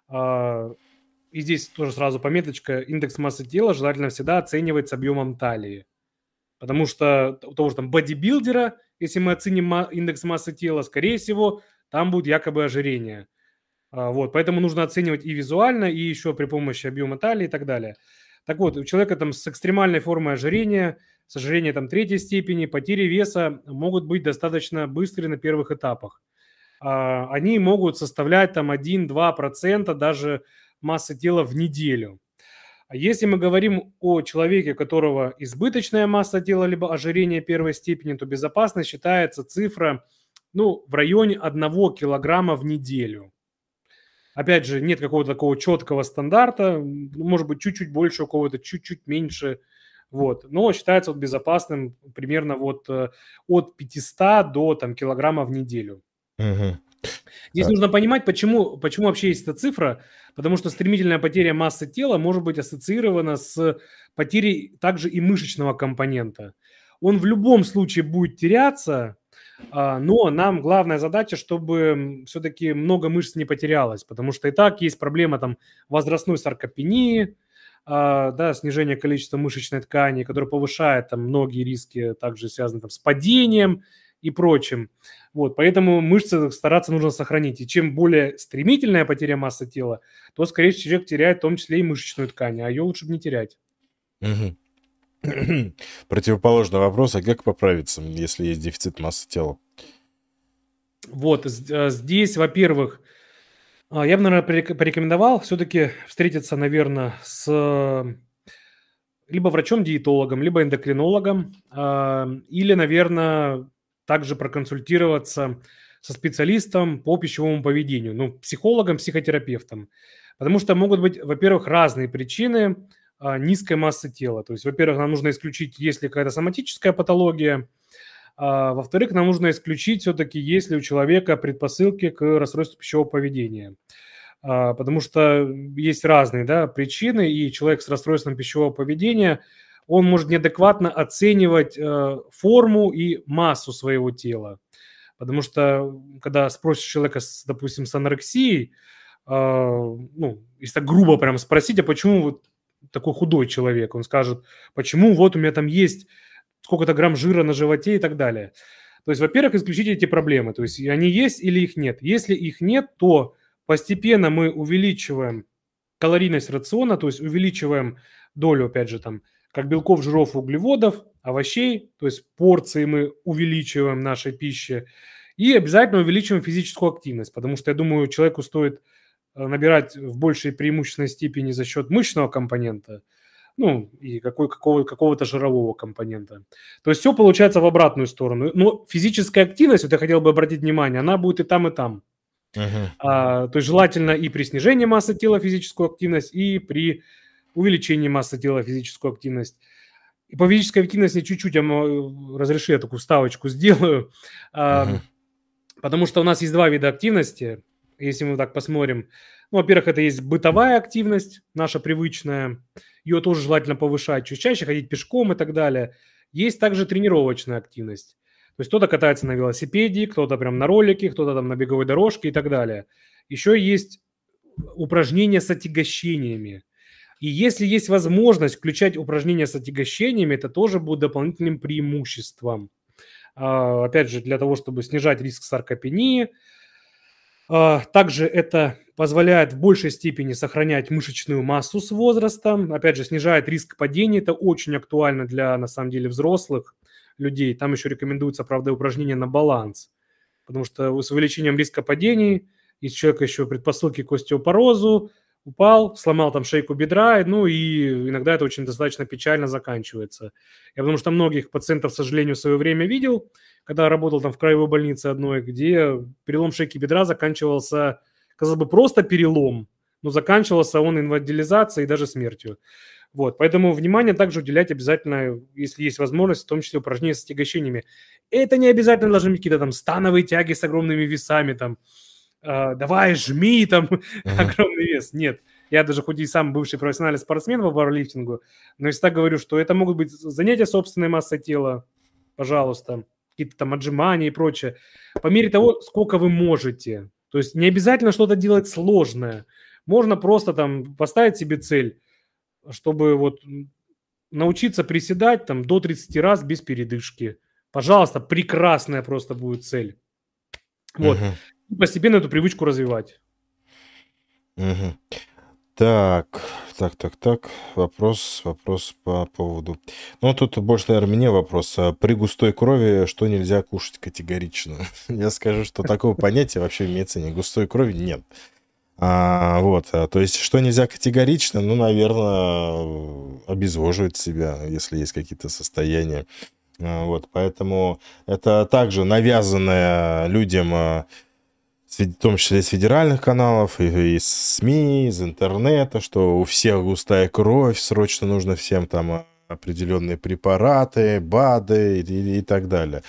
Speaker 2: и здесь тоже сразу пометочка, индекс массы тела желательно всегда оценивать с объемом талии. Потому что у того же там бодибилдера, если мы оценим индекс массы тела, скорее всего, там будет якобы ожирение. А, вот, поэтому нужно оценивать и визуально, и еще при помощи объема талии и так далее. Так вот, у человека там с экстремальной формой ожирения, с ожирением там третьей степени, потери веса могут быть достаточно быстрые на первых этапах. А, они могут составлять там 1-2% даже массы тела в неделю. А если мы говорим о человеке, у которого избыточная масса тела, либо ожирение первой степени, то безопасно считается цифра ну, в районе 1 килограмма в неделю. Опять же, нет какого-то такого четкого стандарта, может быть, чуть-чуть больше, у кого-то чуть-чуть меньше, вот. Но считается вот безопасным примерно вот э, от 500 до там, килограмма в неделю. Угу. Здесь а. нужно понимать, почему, почему вообще есть эта цифра, потому что стремительная потеря массы тела может быть ассоциирована с потерей также и мышечного компонента. Он в любом случае будет теряться, а, но нам главная задача, чтобы все-таки много мышц не потерялось, потому что и так есть проблема там возрастной саркопении, да, снижение количества мышечной ткани, которое повышает там многие риски, также связаны там с падением и прочим. Вот, поэтому мышцы стараться нужно сохранить. И чем более стремительная потеря массы тела, то, скорее всего, человек теряет в том числе и мышечную ткань, а ее лучше бы не терять.
Speaker 1: Угу. <clears throat> Противоположный вопрос, а как поправиться, если есть дефицит массы тела?
Speaker 2: Вот, а, здесь, во-первых, а, я бы, наверное, порекомендовал все-таки встретиться, наверное, с либо врачом-диетологом, либо эндокринологом, а, или, наверное, также проконсультироваться со специалистом по пищевому поведению, ну, психологом, психотерапевтом. Потому что могут быть, во-первых, разные причины а, низкой массы тела. То есть, во-первых, нам нужно исключить, есть ли какая-то соматическая патология, а, во-вторых, нам нужно исключить все-таки, есть ли у человека предпосылки к расстройству пищевого поведения. А, потому что есть разные да, причины, и человек с расстройством пищевого поведения – он может неадекватно оценивать э, форму и массу своего тела. Потому что, когда спросишь человека, с, допустим, с анорексией, э, ну, если так грубо прям спросить, а почему вот такой худой человек, он скажет, почему вот у меня там есть сколько-то грамм жира на животе и так далее. То есть, во-первых, исключить эти проблемы. То есть, они есть или их нет. Если их нет, то постепенно мы увеличиваем калорийность рациона, то есть увеличиваем долю, опять же, там, как белков, жиров, углеводов, овощей, то есть порции мы увеличиваем нашей пищи, и обязательно увеличиваем физическую активность, потому что, я думаю, человеку стоит э, набирать в большей преимущественной степени за счет мышечного компонента, ну, и какой, какого, какого-то жирового компонента. То есть все получается в обратную сторону. Но физическая активность, вот я хотел бы обратить внимание, она будет и там, и там. Uh-huh. А, то есть желательно и при снижении массы тела физическую активность, и при увеличение массы тела, физическую активность. И по физической активности чуть-чуть, я разреши, я такую ставочку <laughs> сделаю, uh-huh. потому что у нас есть два вида активности, если мы так посмотрим. Ну, во-первых, это есть бытовая активность, наша привычная, ее тоже желательно повышать, чуть чаще ходить пешком и так далее. Есть также тренировочная активность. То есть кто-то катается на велосипеде, кто-то прям на ролике, кто-то там на беговой дорожке и так далее. Еще есть упражнения с отягощениями. И если есть возможность включать упражнения с отягощениями, это тоже будет дополнительным преимуществом. А, опять же, для того, чтобы снижать риск саркопении. А, также это позволяет в большей степени сохранять мышечную массу с возрастом. Опять же, снижает риск падения. Это очень актуально для, на самом деле, взрослых людей. Там еще рекомендуется, правда, упражнения на баланс. Потому что с увеличением риска падений, если у человека еще предпосылки к остеопорозу, упал, сломал там шейку бедра, ну и иногда это очень достаточно печально заканчивается. Я потому что многих пациентов, к сожалению, в свое время видел, когда работал там в краевой больнице одной, где перелом шейки бедра заканчивался, казалось бы, просто перелом, но заканчивался он инвалидизацией и даже смертью. Вот, поэтому внимание также уделять обязательно, если есть возможность, в том числе упражнения с отягощениями. Это не обязательно должны быть какие-то там становые тяги с огромными весами, там, давай, жми там <laughs> uh-huh. огромный вес. Нет, я даже хоть и сам бывший профессиональный спортсмен по пауэрлифтингу, но всегда говорю, что это могут быть занятия собственной массой тела, пожалуйста, какие-то там отжимания и прочее, по мере того, сколько вы можете. То есть не обязательно что-то делать сложное. Можно просто там поставить себе цель, чтобы вот научиться приседать там до 30 раз без передышки. Пожалуйста, прекрасная просто будет цель. Вот. Угу. постепенно эту привычку развивать.
Speaker 1: Угу. Так, так, так, так. Вопрос, вопрос по поводу... Ну, тут больше, наверное, мне вопрос. А при густой крови что нельзя кушать категорично? <laughs> Я скажу, что такого понятия вообще в медицине густой крови нет. А, вот, а, то есть, что нельзя категорично, ну, наверное, обезвоживать себя, если есть какие-то состояния. А, вот, поэтому это также навязанное людям а, в том числе из федеральных каналов, из СМИ, из интернета, что у всех густая кровь, срочно нужно всем там а, определенные препараты, БАДы и, и так далее.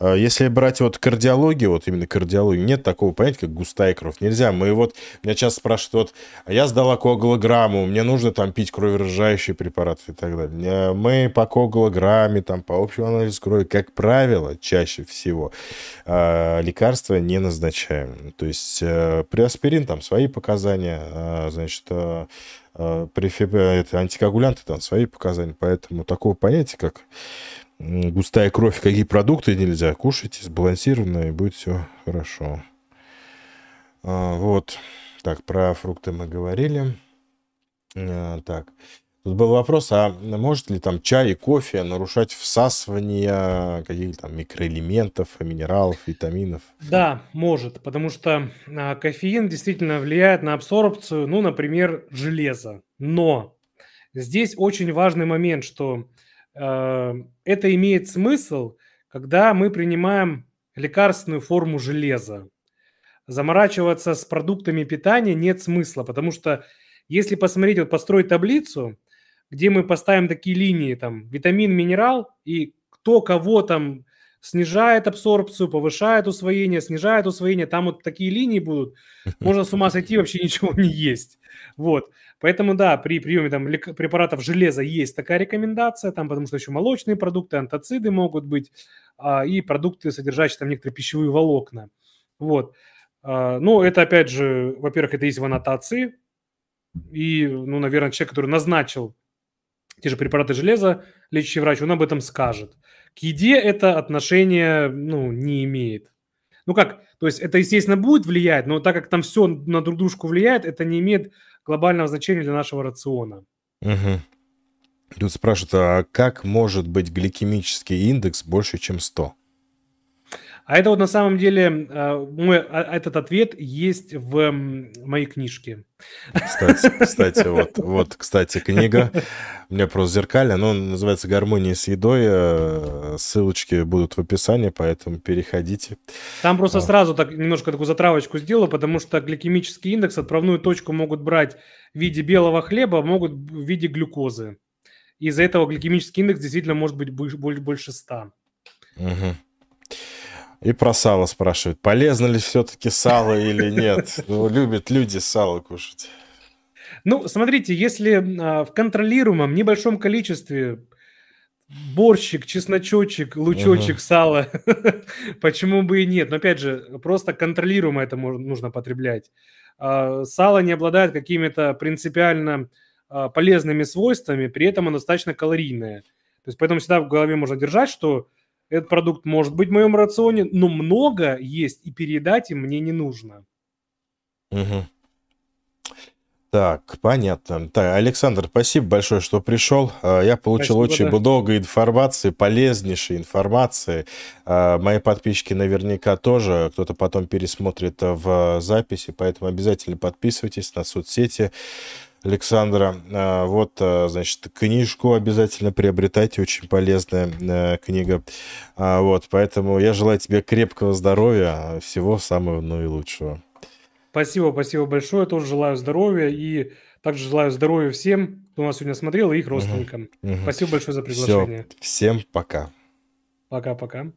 Speaker 1: А, если брать вот кардиологию, вот именно кардиологию, нет такого понятия, как густая кровь. Нельзя. Мы вот, меня часто спрашивают, вот, а я сдала коагулограмму, мне нужно там пить кроверажающие препараты и так далее. Мы по коагулограмме, там, по общему анализу крови, как правило, чаще всего а, лекарства не назначаем. То есть при аспирин там свои показания, значит, а, при это антикоагулянты там свои показания, поэтому такого понятия, как густая кровь, какие продукты нельзя, кушайте сбалансированно, и будет все хорошо. А, вот. Так, про фрукты мы говорили. А, так. Тут был вопрос, а может ли там чай и кофе нарушать всасывание каких-то там микроэлементов, минералов, витаминов?
Speaker 2: Да, может, потому что а, кофеин действительно влияет на абсорбцию, ну, например, железа. Но здесь очень важный момент, что э, это имеет смысл, когда мы принимаем лекарственную форму железа. Заморачиваться с продуктами питания нет смысла, потому что если посмотреть, вот построить таблицу, где мы поставим такие линии, там, витамин, минерал, и кто кого там снижает абсорбцию, повышает усвоение, снижает усвоение, там вот такие линии будут, <laughs> можно с ума сойти, вообще ничего не есть. Вот. Поэтому, да, при приеме там, препаратов железа есть такая рекомендация, там, потому что еще молочные продукты, антоциды могут быть, а, и продукты, содержащие там некоторые пищевые волокна. Вот. А, ну, это, опять же, во-первых, это есть в аннотации, и, ну, наверное, человек, который назначил те же препараты железа, лечащий врач, он об этом скажет. К еде это отношение ну, не имеет. Ну как, то есть это, естественно, будет влиять, но так как там все на друг дружку влияет, это не имеет глобального значения для нашего рациона.
Speaker 1: Угу. Тут спрашивают, а как может быть гликемический индекс больше, чем 100?
Speaker 2: А это вот на самом деле а, мой а, этот ответ есть в моей книжке.
Speaker 1: Кстати, <laughs> кстати, вот, вот, кстати, книга. У меня просто зеркальная, но называется «Гармония с едой». Э, ссылочки будут в описании, поэтому переходите.
Speaker 2: Там просто а. сразу так немножко такую затравочку сделал, потому что гликемический индекс, отправную точку могут брать в виде белого хлеба, могут в виде глюкозы. Из-за этого гликемический индекс действительно может быть больше 100. Угу.
Speaker 1: И про сало спрашивают, полезно ли все-таки сало или нет. Ну, любят люди сало кушать.
Speaker 2: Ну, смотрите, если а, в контролируемом небольшом количестве борщик, чесночочек, лучочек, угу. сало, <laughs> почему бы и нет? Но опять же, просто контролируемо это нужно потреблять. А, сало не обладает какими-то принципиально а, полезными свойствами, при этом оно достаточно калорийное. То есть поэтому всегда в голове можно держать, что этот продукт может быть в моем рационе, но много есть, и переедать им мне не нужно.
Speaker 1: Угу. Так, понятно. Так, Александр, спасибо большое, что пришел. А, я получил спасибо, очень да. много информации, полезнейшей информации. А, мои подписчики наверняка тоже. Кто-то потом пересмотрит в записи, поэтому обязательно подписывайтесь на соцсети. Александра. А, вот, а, значит, книжку обязательно приобретайте, очень полезная э, книга. А, вот, поэтому я желаю тебе крепкого здоровья, всего самого наилучшего.
Speaker 2: Спасибо, спасибо большое. Тоже желаю здоровья и также желаю здоровья всем, кто нас сегодня смотрел, и их родственникам. Угу, угу. Спасибо большое за приглашение.
Speaker 1: Все, всем пока.
Speaker 2: Пока-пока.